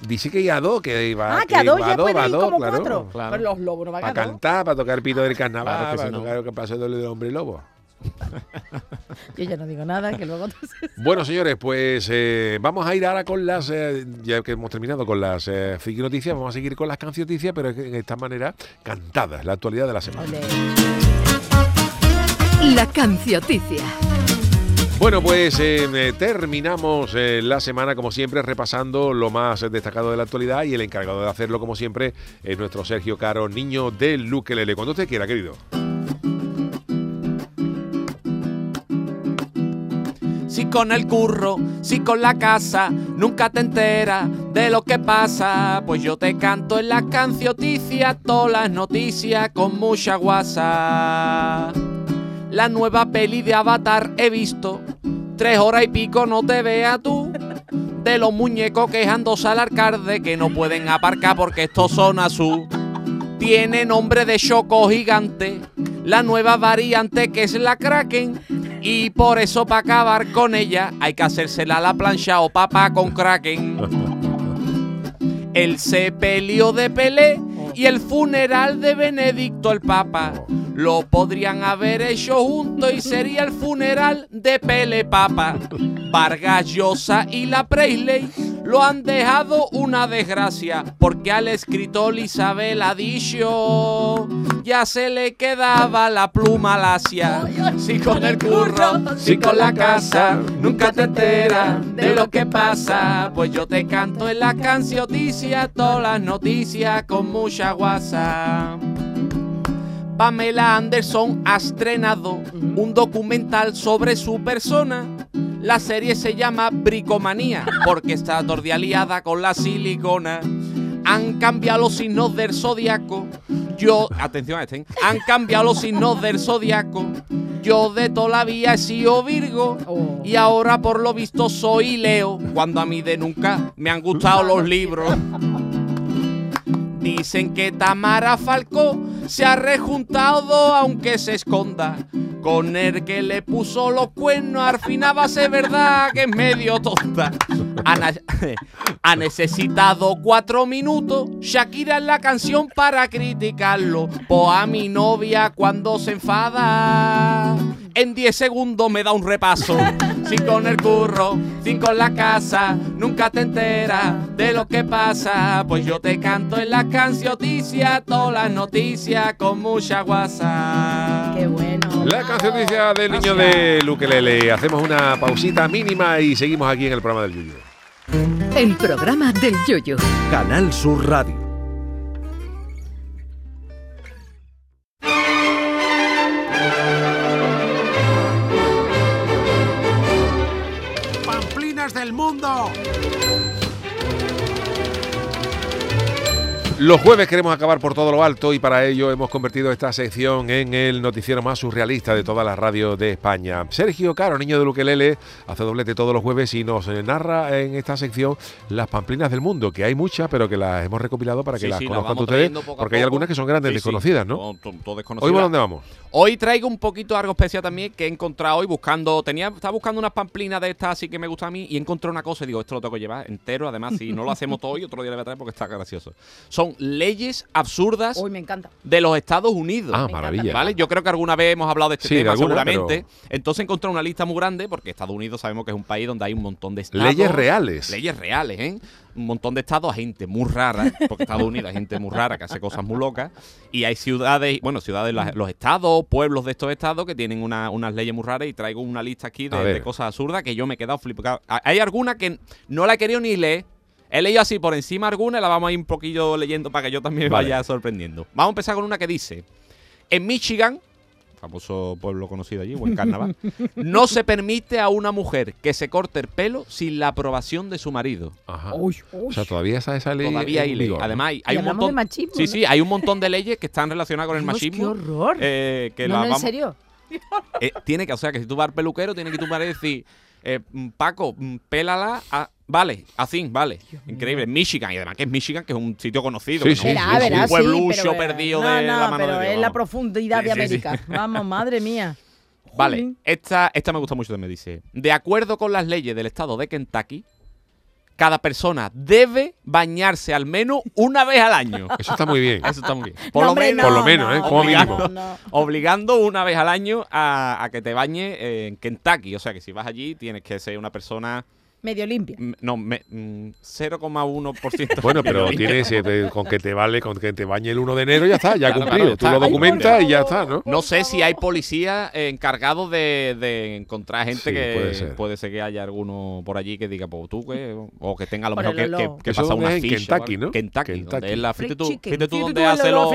Dice que ya a dos, que va Ah, que a dos va ya puede ir dos, como claro. cuatro. claro. Pero los lobos no van a Para cantar, para tocar pito del carnaval, Claro que para sí, ¿no? tocar que pasó del hombre lobo. Yo ya no digo nada, que luego entonces... Bueno, señores, pues eh, vamos a ir ahora con las, eh, ya que hemos terminado con las eh, friki noticias, vamos a seguir con las cancionoticias, pero de esta manera cantadas, la actualidad de la semana. Ole. La cancioticia. Bueno, pues eh, eh, terminamos eh, la semana, como siempre, repasando lo más destacado de la actualidad y el encargado de hacerlo, como siempre, es nuestro Sergio Caro, niño del Luquelele. Cuando usted quiera, querido. Si con el curro, si con la casa, nunca te enteras de lo que pasa. Pues yo te canto en la cancioticia todas las noticias con mucha guasa. La nueva peli de Avatar he visto, tres horas y pico no te veas tú. De los muñecos quejándose al alcalde que no pueden aparcar porque estos son azul. Tiene nombre de choco gigante, la nueva variante que es la Kraken. Y por eso para acabar con ella hay que hacérsela a la plancha o papá con Kraken. El sepelio de Pelé y el funeral de Benedicto el Papa lo podrían haber hecho juntos y sería el funeral de Pele Papa. Vargas y la Presley lo han dejado una desgracia porque al escritor Isabel ha ya se le quedaba la pluma lacia. Si con el curro, si con la casa, nunca te enteras de lo que pasa. Pues yo te canto en la cancioticia todas las noticias con mucha guasa. Pamela Anderson ha estrenado un documental sobre su persona. La serie se llama Bricomanía porque está tordialiada con la silicona. Han cambiado los signos del zodiaco. Yo, atención a este, ¿eh? han cambiado los signos del zodiaco. Yo de toda la vida he sido Virgo Oh. y ahora por lo visto soy Leo. Cuando a mí de nunca me han gustado los libros. Dicen que Tamara Falcó se ha rejuntado aunque se esconda. Con el que le puso los cuernos, al final va a ser verdad que es medio tonta. Ha, ha necesitado cuatro minutos Shakira en la canción para criticarlo. Pues a mi novia cuando se enfada, en 10 segundos me da un repaso. Si con el curro, sin con la casa, nunca te enteras de lo que pasa. Pues yo te canto en la cancioticia, todas las noticias con mucha guasa. Qué bueno. La canción noticia del niño de Luquelele. Hacemos una pausita mínima y seguimos aquí en el programa del Yuyo. El programa del yoyo. Canal Sur Radio. Los jueves queremos acabar por todo lo alto y para ello hemos convertido esta sección en el noticiero más surrealista de todas las radios de España. Sergio Caro, niño de Luquelele, hace doblete todos los jueves y nos narra en esta sección las pamplinas del mundo, que hay muchas, pero que las hemos recopilado para que Sí, las sí, conozcan ustedes, porque hay algunas que son grandes Sí, desconocidas, ¿no? todo- todo- todo ¿Hoy por dónde vamos? Hoy traigo un poquito algo especial también que he encontrado hoy buscando. Tenía, estaba buscando unas pamplinas de estas así que me gusta a mí y encontré una cosa y digo, esto lo tengo que llevar entero. Además, si no lo hacemos todo hoy, otro día le voy a traer porque está gracioso. Son leyes absurdas Uy, me encanta. de los Estados Unidos. Ah, Me maravilla. ¿Vale? Yo creo que alguna vez hemos hablado de este Sí, de tema, alguna, seguramente. Entonces encontré una lista muy grande, porque Estados Unidos sabemos que es un país donde hay un montón de estados. Leyes reales. Leyes reales, ¿eh? Un montón de estados, gente muy rara, porque Estados Unidos hay gente muy rara que hace cosas muy locas. Y hay ciudades, bueno, ciudades, los estados, pueblos de estos estados que tienen una- unas leyes muy raras. Y traigo una lista aquí de, cosas absurdas que yo me he quedado flipado. Hay alguna que no la he querido ni leer. He leído así por encima alguna y la vamos a ir un poquillo leyendo para que yo también me Vale. vaya sorprendiendo. Vamos a empezar con una que dice: En Michigan, famoso pueblo conocido allí, buen carnaval, no se permite a una mujer que se corte el pelo sin la aprobación de su marido. Ajá. Uy, O sea, todavía esa, esa ley. Todavía en hay ley. Además, hay, hay un montón. de machismo, sí, ¿no? sí, hay un montón de leyes que están relacionadas con el Dios, machismo. qué horror. eh, que no, la no, en vamos- serio. eh, tiene que, o sea, que si tú vas al peluquero, tiene que tu madre decir, eh, mm, Paco, mm, pélala, a- vale, así, vale. Increíble. Michigan, y además que es Michigan, que es un sitio conocido. Sí, que sí, no- sí, un pueblucho perdido no, de no, la mano pero de Dios. es la profundidad Sí, de sí, sí. América. Vamos, madre mía. Vale, esta, esta me gusta mucho también, dice. De acuerdo con las leyes del estado de Kentucky, cada persona debe bañarse al menos una vez al año. Eso está muy bien. Eso está muy bien. No, hombre, Por lo no, menos, no, ¿eh? Como mínimo. Obligando una vez al año a, a que te bañes en Kentucky. O sea que si vas allí tienes que ser una persona. Medio limpia. mm, No, me- mm, 0,1%. Bueno, pero tienes eh, con que te vale, con que te bañe el 1 de enero, ya está, ya Claro, cumplido. claro, Tú está. lo documentas y ya está, ¿no? No sé si hay policías eh, encargados de, de encontrar gente Sí, que puede ser. que haya alguno por allí que diga, pues tú, que, o que tenga a lo Por mejor que, que, pasa una ficha. Kentucky. ¿no? Kentucky, Kentucky. donde es la, fíjate tú, fíjate tú donde hace los...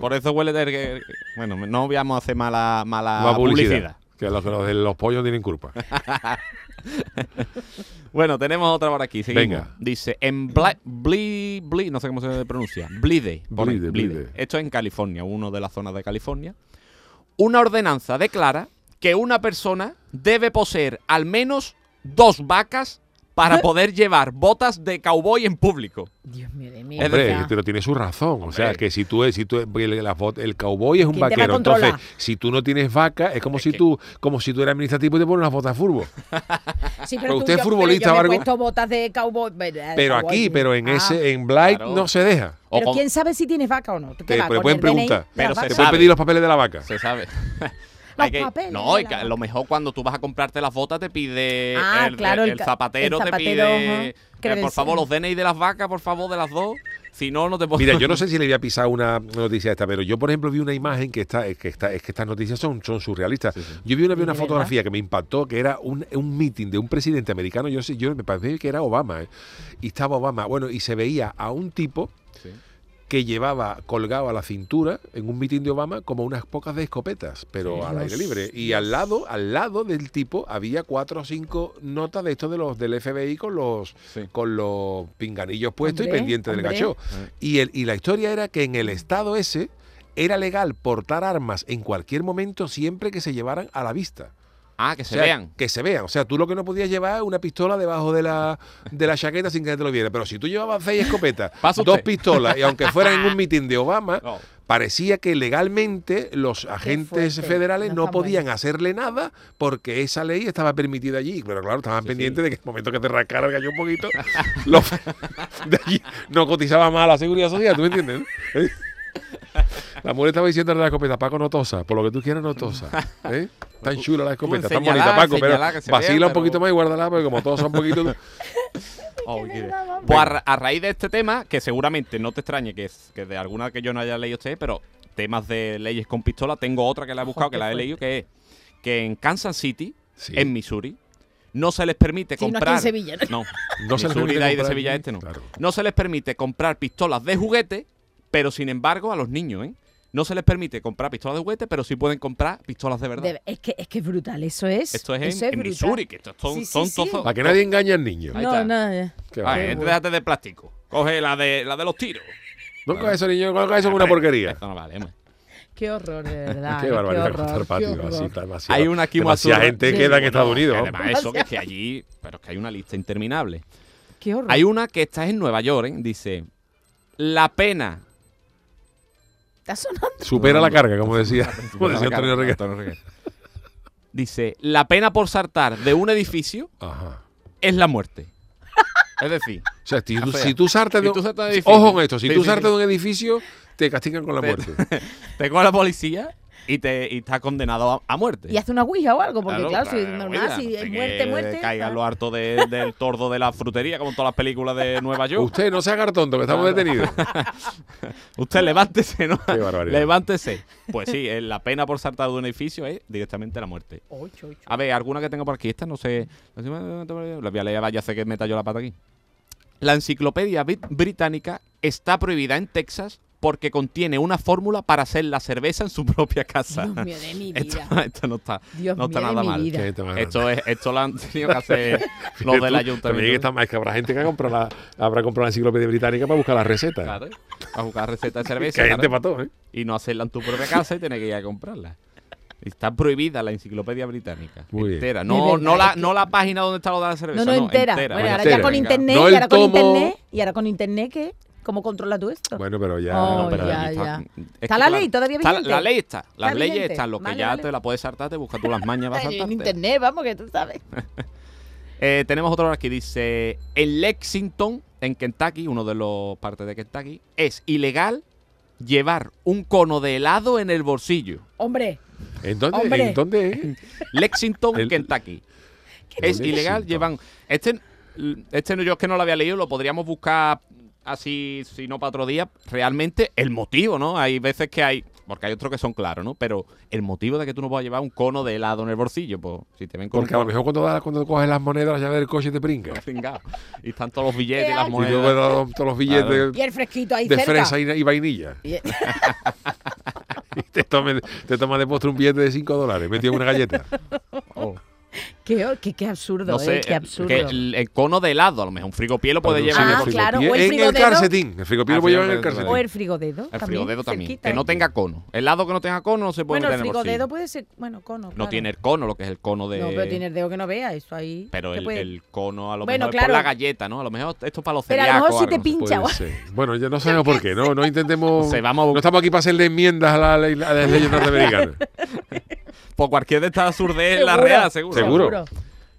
Por eso huele. Bueno, no vamos a hacer mala, mala, publicidad. Que los, los los pollos tienen culpa. Bueno, tenemos otra por aquí. Seguimos. Venga. Dice, en Bla Bli, Bli- no sé cómo se pronuncia, Blide. Blide. Esto es en California, uno de las zonas de California. Una ordenanza declara que una persona debe poseer al menos dos vacas para poder llevar botas de cowboy en público. Dios mío de mí. Hombre, pero tiene su razón. O sea, que si tú, si tú el, la fo- el cowboy es un ¿Quién te va a vaquero, entonces si tú no tienes vaca, es como Es si que- tú, como si tú eres administrativo y te pones una botas de fútbol. Sí, pero tú- usted es futbolista pero yo me he puesto botas de cowboy. eh, Pero cowboy, aquí, pero en Ah, ese, en Blight Claro. no se deja. o Pero con- quién sabe si tienes vaca o no. ¿Qué Te, pueden DNI preguntar. Pero se? Te pueden pedir los papeles de la vaca. Se sabe. Los Hay que- papeles no, y que a lo mejor cuando tú vas a comprarte las botas te pide Ah, el, claro, el- el el ca- zapatero, el te pide eh, por favor los DNI de las vacas, por favor de las dos. Si no, no te puedo. Mira, yo no sé si le voy a pisar una noticia esta, pero yo, por ejemplo, vi una imagen que está, es que está, es que estas noticias son, son surrealistas. Yo vi una, vi una ¿De fotografía que me impactó, que era un, un meeting de un presidente americano, yo sé, yo me parece que era Obama, ¿eh? y estaba Obama, bueno, y se veía a un tipo Sí. Que llevaba colgado a la cintura en un mitin de Obama como unas pocas de escopetas, pero al aire libre. Y al lado, al lado del tipo había cuatro o cinco notas de estos de los del FBI con los Sí. con los pinganillos puestos y Hombre, pendientes del gacho. Y, el, y la historia era que en el estado ese era legal portar armas en cualquier momento siempre que se llevaran a la vista. Ah, que O se sea, vean. Que se vean. O sea, tú lo que no podías llevar es una pistola debajo de la, de la chaqueta sin que nadie te lo viera. Pero si tú llevabas seis escopetas, dos usted. pistolas, y aunque fueran en un mitin de Obama, No. parecía que legalmente los agentes federales No podían hacerle nada porque esa ley estaba permitida allí. Pero claro, estaban Sí, pendientes sí. de que en el momento que te rascara el gallo un poquito, lo- de allí no cotizaba más la seguridad social, ¿tú me entiendes? La mujer estaba diciendo a la escopeta, Paco, no tosa, por lo que tú quieras, no tosa. ¿eh? Tan chula la escopeta, tan bonita, Paco, pero vacila vea, un poquito pero- más y guárdala, porque como tosa un poquito... Oh, Pues a, ra- a raíz de este tema, que seguramente no te extrañe que, es, que de alguna que yo no haya leído usted, pero temas de leyes con pistola, tengo otra que la he buscado, que la he leído, que es que en Kansas City, Sí. en Missouri, no se les permite Sí, no aquí en comprar. Sevilla, ¿no? No, No se les Missouri permite de ahí de comprar Sevilla este no. claro. No se les permite comprar pistolas de juguete, pero sin embargo a los niños, ¿eh? No se les permite comprar pistolas de juguete, pero sí pueden comprar pistolas de verdad. De- es, que, es que es brutal, eso es. Esto es en, brutal. Missouri, que estos son, Sí, sí, son sí. todos- Para que nadie engañe al niño. Ahí No, está. no, Ah, déjate de plástico. Coge la de la de los tiros. No cojas eso, niño, no eso es una porquería. Esto no vale. Qué horror, de verdad. Qué barbaridad qué patio. Así, está demasiado, Hay una aquí muy demasiada gente Sí. queda en Estados Unidos. Además, eso que es que allí, pero es que hay una lista interminable. Qué horror. Hay una que está en Nueva York, ¿eh? dice, la pena. Está sonando. Supera la carga, como decía, como decía Antonio cara, Reguer. Antonio Reguer. Dice, la pena por saltar de un edificio Ajá. es la muerte. Es decir, O sea, si tú, si tú saltas de Si tú un, saltas de un edificio. Ojo con esto, si Sí, tú sí, saltas sí. de un edificio, te castigan con la Te- muerte. Te coge la policía y te y estás condenado a, a muerte. Y hace una ouija o algo, porque Claro, claro, si claro, normal, oiga, si es muerte, muerte. Caiga lo harto de- del tordo de la frutería, como en todas las películas de Nueva York. Usted no se haga tonto, que estamos detenidos. Usted levántese, ¿no? Qué barbaridad. levántese. Pues sí, eh, la pena por saltar de un edificio es directamente la muerte. Ocho, ocho. A ver, alguna que tengo por aquí. Esta no sé. La voy a leer, vaya, sé que me talló la pata aquí. La enciclopedia brit- británica está prohibida en Texas porque contiene una fórmula para hacer la cerveza en su propia casa. Dios mío de mi Esto, vida. esto no está, Dios no está mío de nada mi mal. vida. Esto, es, esto lo han tenido que hacer los del ayuntamiento. También está más que habrá gente que la, habrá comprado la enciclopedia británica para buscar las recetas. Claro, a buscar recetas de cerveza. que hay claro. gente para todo, ¿eh? y no hacerla en tu propia casa y tener que ir a comprarla. Está prohibida la enciclopedia británica. Muy entera. No, la, es que- no la página donde está lo de la cerveza. No, no, entera. Bueno, ahora entera. ya con internet, No y ahora con internet, y ahora con internet, ¿qué? ¿Cómo controlas tú esto? Bueno, pero ya. Oh, No, pero ya, allí ya. es ¿Está que la ley todavía está- vigente? La ley está. Las ¿Está leyes están. Lo que Vale, ya vale. te la puedes saltar, te buscas tú las mañas para En saltarte. internet, vamos, que tú sabes. Eh, tenemos otro aquí. Dice: En Lexington, en Kentucky, uno de los partes de Kentucky, es ilegal llevar un cono de helado en el bolsillo. Hombre, ¿En dónde? Hombre. ¿En dónde? Lexington, El- Kentucky. Es Lexington. ilegal, llevan. Este, este no- yo es que no lo había leído, lo podríamos buscar así, si no para otro día. Realmente, el motivo, ¿no? Hay veces que hay. Porque hay otros que son claros, ¿no? Pero el motivo de que tú no puedas llevar un cono de helado en el bolsillo, pues si te ven con Porque a lo mejor cuando, da- cuando coges las monedas, la llave del coche te pringa. Pringao. Y están todos los billetes y las asco. Y monedas. da todos los billetes Claro. y el fresquito ahí de cerca. fresa y, y vainilla. Y- Y te, tome- te toma de postre un billete de 5 dólares metido en una galleta. Oh. Qué, qué, qué absurdo, No sé, eh, qué eh, absurdo. que el, el cono de helado, a lo mejor un frigopié lo puede Pero llevar. Ah, el claro, frigopié o el En el calcetín. El frigopié Ah, lo puede llevar en el frigodedo, calcetín. o el frigodedo. El también, frigodedo también. cerquita, Que no tenga cono. Helado que no tenga cono no se puede Bueno, el meter en el frigodedo puede ser. Bueno, cono. No claro. tiene el cono, lo que es el cono de. No, pero tiene el dedo que no vea, eso ahí. Pero ¿qué el, puede? el cono a lo Bueno, mejor es claro. por la galleta, ¿no? A lo mejor esto es para los Pero a lo celíacos. mejor si te pincha. Bueno, ya no sabemos por qué, ¿no? No intentemos. No estamos aquí para hacerle enmiendas a, la ley- a las leyes norteamericanas. Por cualquier de estas absurdes la real, seguro. Seguro.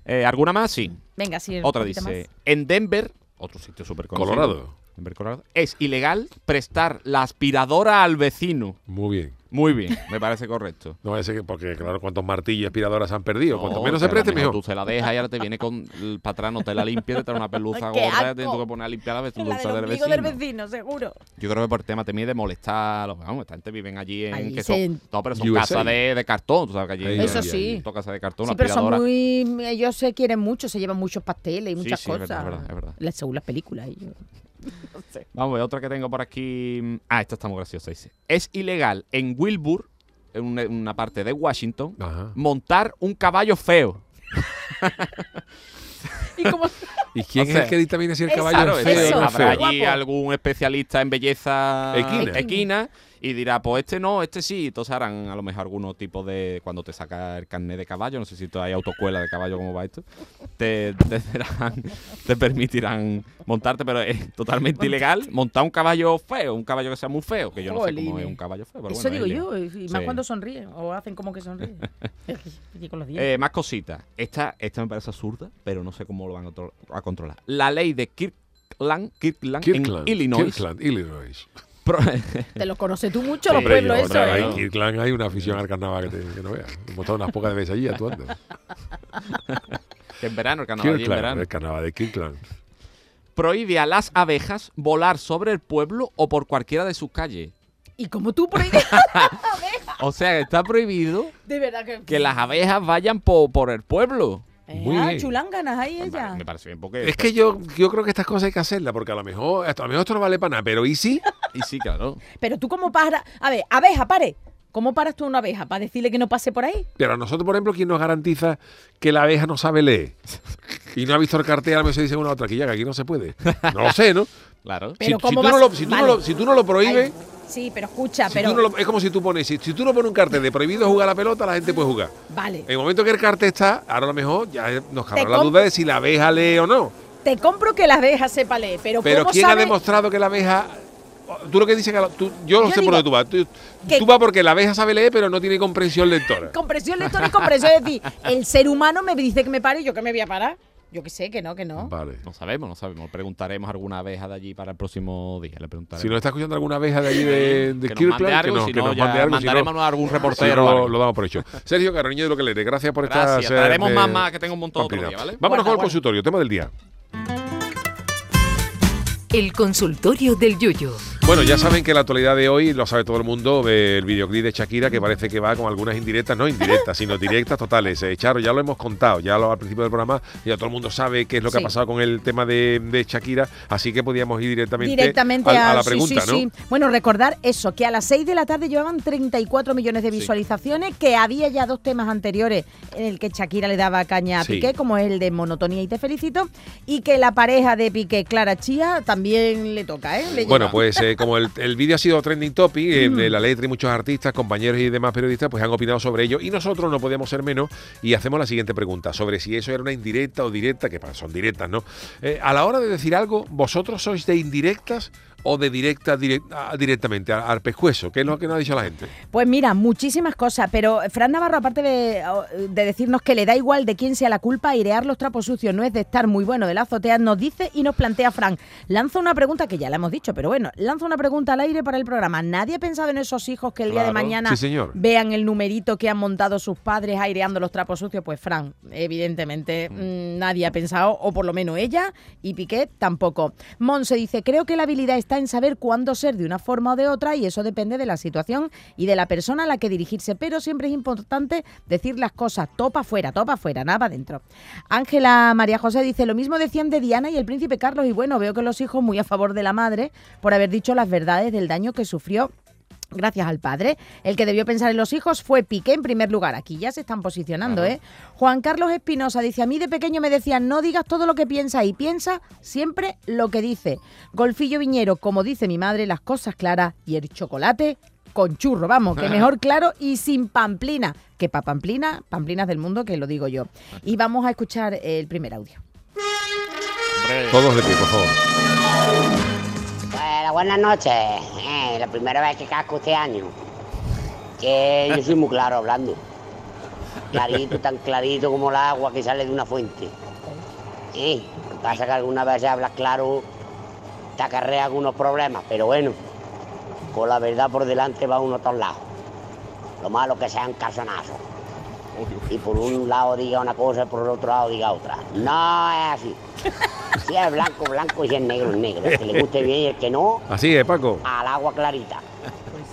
Eh, ¿Alguna más? Sí. Venga, sí. Otra dice, más. en Denver, otro sitio súper conocido. Colorado. Denver, Colorado. Es ilegal prestar la aspiradora al vecino. Muy bien. Muy bien, me parece correcto. No ese que, porque, claro, cuantos martillos y aspiradoras se han perdido. Cuanto No, menos que se preste, mejor. Tú se la dejas y ahora te viene con el patrón, no te la limpia, te trae una pelusa ¡Qué gorda, te tienes que poner a limpiar la pelusa del vecino. del vecino, seguro. Yo creo que por tema también de molestar, a los- vamos, esta gente viven allí en que se- son, no, pero son casas de, de cartón, tú sabes que allí Ahí, Eso sí. ahí. son casas de cartón, Sí, una pero son muy. Ellos se quieren mucho, se llevan muchos pasteles y Sí, muchas sí, es cosas. verdad, es verdad, es verdad. Las- Según las películas. ellos. Vamos a ver, otra que tengo por aquí. Ah, esta está muy graciosa, dice. Es ilegal en Wilbur, en una, una parte de Washington, Ajá. montar un caballo feo. Y como. ¿Y quién O sea, es el que dictamina si el caballo es feo o no es habrá feo? allí algún especialista en belleza Equina. equina. Y dirá, pues este no, este sí. Entonces harán a lo mejor algunos tipos de. Cuando te saca el carnet de caballo, no sé si tú hay autoescuela de caballo, cómo va esto. Te, te, darán- te permitirán montarte, pero es totalmente ilegal montar un caballo feo, un caballo que sea muy feo, que yo no sé cómo es un caballo feo. Pero Eso bueno, digo es yo, y más Sí. cuando sonríen o hacen como que sonríen. con los. Eh, más cositas. Esta, esta me parece absurda, pero no sé cómo lo van a, tro- a controlar. La ley de Kirkland, Kirkland, Kirkland. en Illinois. Kirkland, Illinois. Te lo conoces tú mucho, Sí, los pueblos, yo, eso, ahora, ¿eh? en Kirkland hay una afición al carnaval que, te- que no veas. Hemos estado unas pocas veces allí actuando. en verano, el carnaval allí en Kirkland, verano. el carnaval de Kirkland. Prohíbe a las abejas volar sobre el pueblo o por cualquiera de sus calles. Y como tú prohíbes. O sea, está prohibido de verdad que. que las abejas vayan po- por el pueblo. Eh, Muy ah, bien. chulánganas ahí ella. me parece bien porque... Es que yo, yo creo que estas cosas hay que hacerlas, porque a lo mejor, a lo mejor esto no vale para nada, pero ¿y sí? Y sí, claro. Pero tú, ¿cómo paras? A ver, abeja, pare. ¿Cómo paras tú una abeja? ¿Para decirle que no pase por ahí? Pero a nosotros, por ejemplo, ¿quién nos garantiza que la abeja no sabe leer? Y no ha visto el cartel, a lo mejor se dice una otra, que ya que aquí no se puede. No lo sé, ¿no? Claro. Si, Pero si ¿cómo tú no lo, si, tú Vale. no lo, si tú no lo prohíbes, Ay, sí, pero escucha, pero. tú no lo- es como si tú pones, si, tú no pones un cartel de prohibido jugar la pelota, la gente puede jugar. Vale. En el momento que el cartel está, ahora a lo mejor ya nos cabrá la duda de si la abeja lee o no. Te compro que la abeja sepa leer, pero, Pero ¿cómo ¿quién ha demostrado que la abeja... Tú lo que dices tú- yo no Yo sé por dónde tú vas. Tú, vas porque la abeja sabe leer, pero no tiene comprensión lectora. Comprensión lectora y comprensión. Es decir, el ser humano me dice que me pare y yo que me voy a parar. Yo que sé, que no, que no. Vale. No sabemos, no sabemos. Preguntaremos alguna abeja de allí para el próximo día. Le preguntaremos. Si nos está escuchando alguna abeja de allí de, de que nos Kirkland, mande algo, que si que no, nos mande algo. si no- mandaremos a algún si reportero. no, o lo, lo damos por hecho. Sergio de lo que leere, gracias por estas. Gracias. eh, Traeremos de- más, más, que tengo un montón otro día, ¿vale? Vámonos Guarda, con el guarda. consultorio, tema del día. El consultorio del Yuyo. Bueno, ya saben que la actualidad de hoy lo sabe todo el mundo, el videoclip de Shakira que parece que va con algunas indirectas, no indirectas, sino directas totales. Eh, Charo, ya lo hemos contado, ya lo, al principio del programa, ya todo el mundo sabe qué es lo que Sí. ha pasado con el tema de, de Shakira, así que podíamos ir directamente, Directamente a, a la pregunta, sí, ¿no? sí. Bueno, recordar eso, que a las 6 de la tarde llevaban 34 millones de Sí. visualizaciones, que había ya dos temas anteriores en el que Shakira le daba caña a Sí. Piqué, como es el de Monotonía y Te Felicito, y que la pareja de Piqué, Clara Chía, también le toca, ¿eh? Le Bueno, pues eh, como el, el vídeo ha sido trending topic, eh, Mm. de la letra y muchos artistas, compañeros y demás periodistas, pues han opinado sobre ello y nosotros no podemos ser menos y hacemos la siguiente pregunta sobre si eso era una indirecta o directa, que son directas, ¿no? Eh, a la hora de decir algo, ¿vosotros sois de indirectas o de directas direct- ah, directamente al, pescuezo? ¿Qué es lo que nos ha dicho la gente? Pues mira, muchísimas cosas, pero Fran Navarro, aparte de, de decirnos que le da igual de quién sea la culpa, airear los trapos sucios no es de estar muy bueno de la azotea, nos dice y nos plantea Fran. Lanza una pregunta que ya la hemos dicho, pero bueno, lanza una pregunta al aire para el programa. ¿Nadie ha pensado en esos hijos que el día de mañana Sí, vean el numerito que han montado sus padres aireando los trapos sucios? Pues Fran, evidentemente mm, nadie ha pensado, o por lo menos ella, y Piqué tampoco. Monse dice, creo que la habilidad está en saber cuándo ser de una forma o de otra y eso depende de la situación y de la persona a la que dirigirse, pero siempre es importante decir las cosas, topa fuera, topa fuera, nada adentro. Ángela María José dice, lo mismo decían de Diana y el príncipe Carlos y bueno, veo que los hijos muy a favor de la madre por haber dicho las verdades del daño que sufrió Gracias al padre. El que debió pensar en los hijos fue Piqué en primer lugar. Aquí ya se están posicionando, ¿eh? Juan Carlos Espinosa dice, a mí de pequeño me decían, no digas todo lo que piensas y piensa siempre lo que dice. Golfillo Viñero, como dice mi madre, las cosas claras y el chocolate con churro, vamos, que mejor claro y sin pamplina. Que pa' pamplina, pamplinas del mundo, que lo digo yo. Y vamos a escuchar el primer audio. Todos de pie, por favor. Bueno, buenas noches. Eh, la primera vez que casco este año. Que yo soy muy claro hablando. Clarito, tan clarito como el agua que sale de una fuente. Eh, lo que pasa es que algunas veces hablas claro, te acarrea algunos problemas, pero bueno, con la verdad por delante va uno a todos lados. Lo malo que sean calzonazos. Y por un lado diga una cosa y por el otro lado diga otra. No es así. Si es blanco, blanco y si es negro, es negro. El que le guste bien y el que no, Así es, Paco. al agua clarita.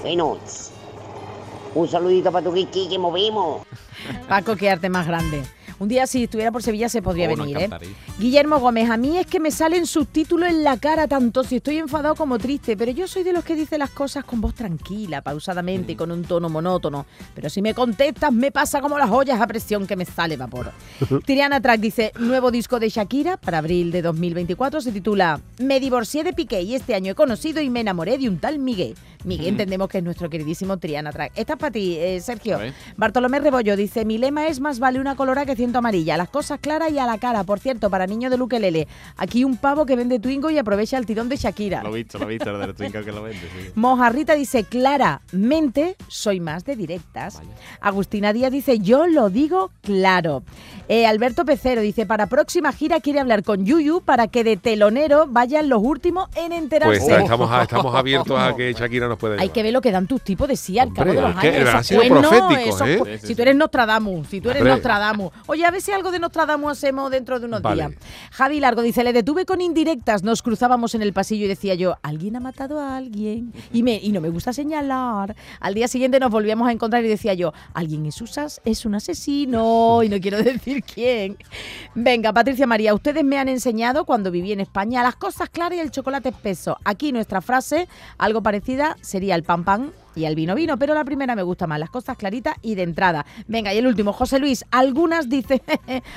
Bueno, un saludito para tu Kiki que movimos. Paco, qué arte más grande. Un día si estuviera por Sevilla se podría Oh, venir, ¿eh? Guillermo Gómez, a mí es que me salen subtítulos en la cara tanto si estoy enfadado como triste, pero yo soy de los que dice las cosas con voz tranquila, pausadamente y con un tono monótono. Pero si me contestas me pasa como las ollas a presión que me sale vapor. Tiriana Track dice, nuevo disco de Shakira para abril de 2024 se titula Me divorcié de Piqué y este año he conocido y me enamoré de un tal Miguel. Miguel entendemos que es nuestro queridísimo Triana Track. Esta es para ti, eh, Sergio. Bartolomé Rebollo dice, mi lema es más vale una colora que amarilla. Las cosas claras y a la cara. Por cierto, para niños de Luquelele, aquí un pavo que vende Twingo y aprovecha el tirón de Shakira. Lo he visto, lo he visto, el del Twinkle que lo vende, sí. Mojarrita dice, claramente soy más de directas. Agustina Díaz dice, yo lo digo claro. Eh, Alberto Pecero dice, para próxima gira quiere hablar con Yuyu para que de telonero vayan los últimos en enterarse. Pues estamos, a- estamos abiertos a que Shakira nos pueda Hay que ver lo que dan tus tipos de sí al Hombre, cabo de los que años. han Esos sido esos ¿eh? Si tú eres Nostradamus, si tú eres Hombre. Nostradamus. Oye, a ver si algo de Nostradamus hacemos dentro de unos Vale. días. Javi Largo dice, le detuve con indirectas, nos cruzábamos en el pasillo y decía yo, alguien ha matado a alguien. Y, me, y no me gusta señalar. Al día siguiente nos volvíamos a encontrar y decía yo, alguien es, usas, es un asesino y no quiero decir quién. Venga, Patricia María, ustedes me han enseñado cuando viví en España las cosas claras y el chocolate espeso. Aquí nuestra frase, algo parecida, sería el pan pan y el vino vino, pero la primera me gusta más, las cosas claritas y de entrada. Venga, y el último, José Luis, algunas dice,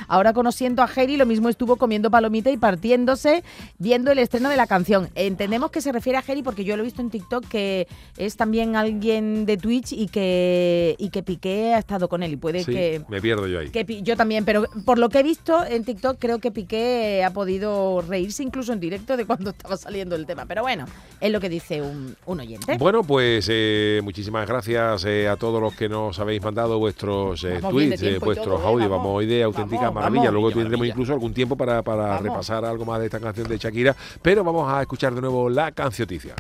ahora conociendo a Jerry, lo mismo estuvo comiendo palomita y partiéndose viendo el estreno de la canción. Entendemos que se refiere a Jerry porque yo lo he visto en TikTok que es también alguien de Twitch y que, y que Piqué ha estado con él y puede Sí, que... me pierdo yo ahí. Que yo también, pero por lo que he visto en TikTok, creo que Piqué ha podido reírse incluso en directo de cuando estaba saliendo el tema. Pero bueno, es lo que dice un, un oyente. Bueno, pues eh, pues muchísimas gracias eh, a todos los que nos habéis mandado vuestros eh, tweets, eh, tiempo vuestros todo, ¿eh? audios. Vamos. Vamos hoy de auténtica Vamos, maravilla. vamos. Luego tendremos maravilla. incluso algún tiempo para, para repasar algo más de esta canción de Shakira. Pero vamos a escuchar de nuevo la cancioticia.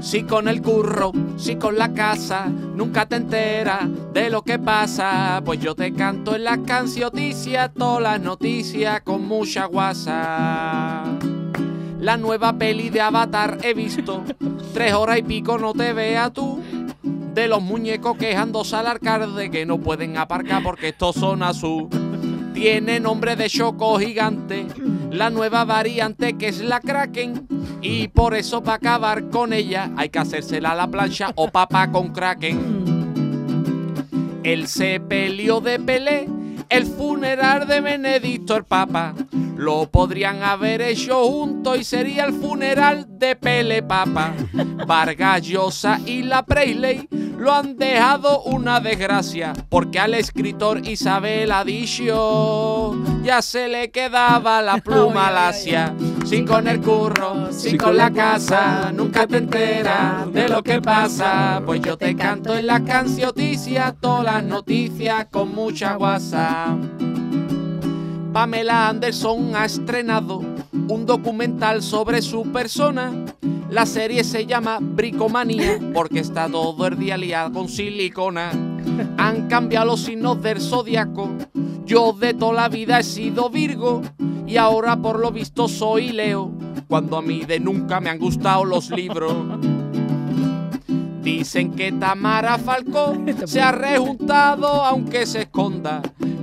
Si con el curro, si con la casa, nunca te enteras de lo que pasa. Pues yo te canto en las cancioticias, todas las noticias con mucha guasa. La nueva peli de Avatar he visto, tres horas y pico no te veas tú. De los muñecos quejándose al arcade que no pueden aparcar porque estos son azul. Tiene nombre de choco gigante, la nueva variante que es la Kraken. Y por eso para acabar con ella hay que hacérsela a la plancha o papa con Kraken. El sepelio de Pelé, el funeral de Benedicto el Papa. Lo podrían haber hecho juntos y sería el funeral de Pele Papa. Vargas y la Presley lo han dejado una desgracia porque al escritor Isabel ha dicho ya se le quedaba la pluma lacia. Si con el curro, si con la casa, nunca te enteras de lo que pasa. Pues yo te canto en la cancioticia, todas las noticias con mucha guasa. Pamela Anderson ha estrenado un documental sobre su persona. La serie se llama Bricomanía porque está todo el día con silicona. Han cambiado los signos del zodiaco. Yo de toda la vida he sido Virgo y ahora por lo visto soy Leo. Cuando a mí de nunca me han gustado los libros. Dicen que Tamara Falcó se ha rejuntado aunque se esconda.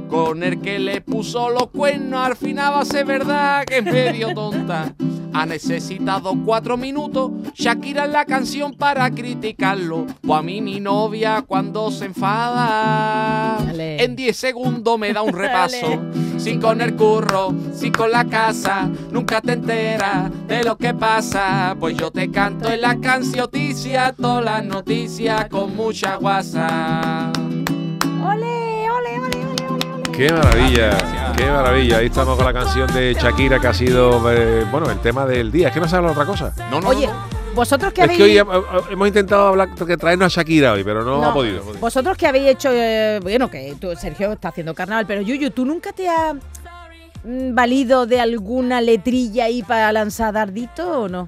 Con el que le puso los cuernos al final va a ser verdad que es medio tonta. Ha necesitado cuatro minutos Shakira en la canción para criticarlo. O a mí mi novia cuando se enfada Dale. en 10 segundos me da un repaso. Si con el curro, si con la casa, nunca te enteras de lo que pasa. Pues yo te canto en la cancioticia, todas las noticias con mucha guasa. ¡Ole, ole, ole, ole, ole, ole! Qué maravilla, qué maravilla. Ahí estamos con la canción de Shakira que ha sido, eh, bueno, el tema del día. Es que no se habla de otra cosa. No, no, Oye, no. vosotros que Es habéis... que hoy hem- hemos intentado hablar, que traernos a Shakira hoy, pero no, No. ha podido. Vosotros que habéis hecho, eh, bueno, que tú, Sergio está haciendo carnaval, pero Yuyu, ¿tú nunca te has mm, valido de alguna letrilla ahí para lanzar dardito o no?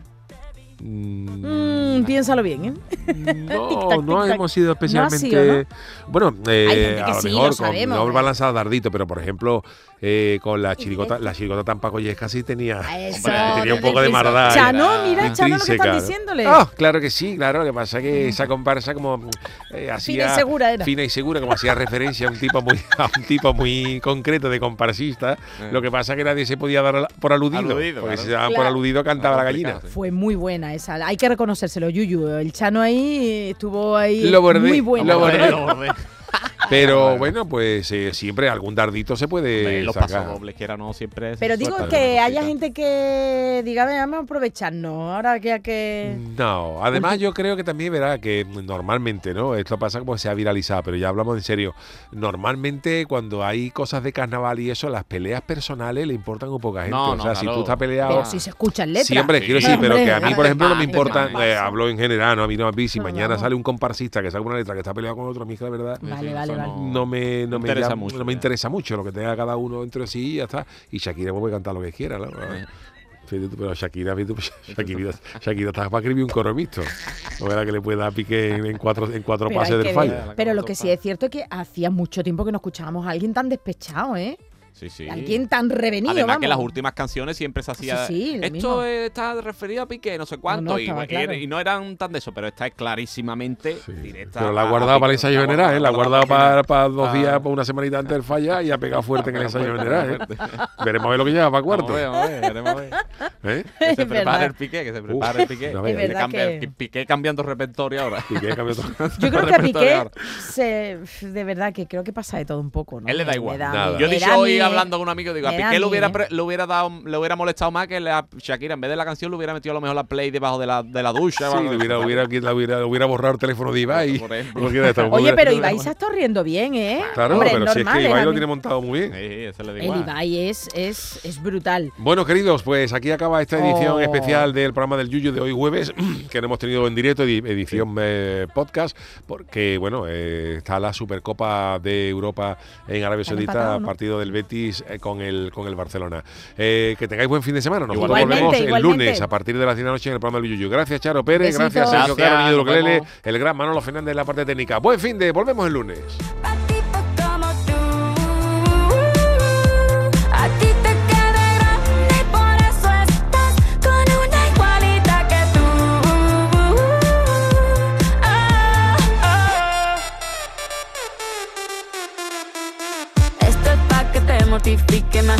Mm, Mm, piénsalo bien, ¿eh? No, Tic-tac, no tic-tac. hemos sido No especialmente. sido, Bueno, eh, a lo sí, mejor lo con, no ¿eh? va a lanzar dardito, pero por ejemplo, eh, con la chirigota, esto? la chirigota Tampaco Yesca sí tenía, Eso, tenía un poco de maldad. Chano, mira, Chano lo que están diciéndole. Ah, claro que sí, claro. Lo que pasa es que esa comparsa como eh, hacía y segura era. fina y segura, como hacía referencia a un tipo muy, a un tipo muy concreto de comparsista. Eh. Lo que pasa es que nadie se podía dar por aludido. Aludido, porque claro. si se daban por Claro. aludido cantaba la gallina. sí. Fue muy buena esa. Hay que reconocérselo, Yuyu. El Chano ahí estuvo ahí Lo bordé, muy bueno. lo bordé. Lo bordé. Pero bueno, pues eh, siempre algún dardito se puede los sacar. pasodobles, que era no siempre. Pero digo que haya gente que diga, "Venga, vamos a aprovecharnos. Ahora que hay que. No, además yo creo que también verá que normalmente, ¿no? Esto pasa como se ha viralizado, pero ya hablamos en serio. Normalmente cuando hay cosas de carnaval y eso, las peleas personales le importan un poca gente. No, o no, sea, si tú estás peleado. Pero si se escuchan letras. Sí, hombre, quiero Sí, decir, pero hombre, que a mí, por ejemplo, no me importa, eh, hablo en general, no a mí no a mí, si No, mañana sale un comparsista que saca una letra que está peleado con otro, a mí, que la verdad, Sí, Vale, sí, vale, no me, no me, interesa mucho, no me interesa mucho lo que tenga cada uno entre sí y ya está. Y Shakira puede cantar lo que quiera, ¿no? Pero Shakira, tú, Shakira, Shakira está para escribir un coro mixto. No era que le pueda pique en, cuatro, en cuatro Pero, pases del fallo. Pero lo que sí es cierto es que hacía mucho tiempo que no escuchábamos a alguien tan despechado, ¿eh? Sí, sí. Alguien tan revenido, Además vamos. que las últimas canciones siempre se hacía. Sí, sí, esto mismo. está referido a Piqué, no sé cuánto. no, y, estaba y- claro. y no eran tan de eso, pero esta es clarísimamente Sí. directa. Pero la ha guardado para el ensayo general, ¿eh? La ha guardado para, para dos Ah. días, para una semanita antes del falla y ha pegado fuerte en el ensayo general, ¿eh? Veremos a ver lo que lleva para Vamos cuarto. a ver, vamos a ver, veremos a ver. ¿eh? Que se prepare el Piqué, que se prepare el Piqué. Es cambia- que- Piqué cambiando repertorio ahora. Piqué. Yo creo que a repertorio Piqué, ahora. se, de verdad que creo que pasa de todo un poco, ¿no? Él le da igual. Yo da hoy. Hablando con un amigo, digo, a Piqué le hubiera, le hubiera dado, le hubiera molestado más que la Shakira, en vez de la canción, le hubiera metido a lo mejor la play debajo de la, de la ducha. Sí, le hubiera, hubiera, le hubiera, le hubiera borrado el teléfono de Ibai. Por ejemplo. Oye, pero Ibai se está riendo bien, ¿eh? Claro, Hombre, pero si es normal, que Ibai lo tiene montado muy bien. Sí, eso le El. Ibai es, es, es brutal. Bueno, queridos, pues aquí acaba esta edición Oh. especial del programa del Yuyu de hoy jueves, que no hemos tenido en directo, edi- edición eh, podcast, porque, bueno, eh, está la Supercopa de Europa en Arabia Saudita, empatado, ¿no? partido del Betis eh, con el con el Barcelona. Eh, que tengáis buen fin de semana. Nosotros Igualmente, volvemos el igualmente. lunes a partir de las 10 de la noche en el programa del Yuyu. Gracias, Charo Pérez, gracias, Sergio Gracias, Caro, Niño de nos Ukelele, vemos. el gran Manolo Fernández en la parte técnica. Buen fin de, volvemos el lunes.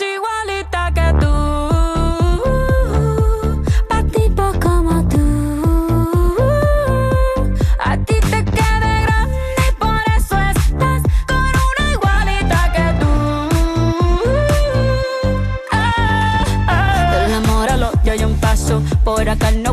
igualita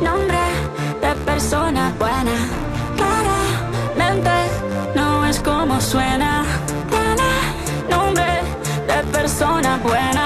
nombre de persona buena. Claramente no es como suena. Tiene nombre de persona buena.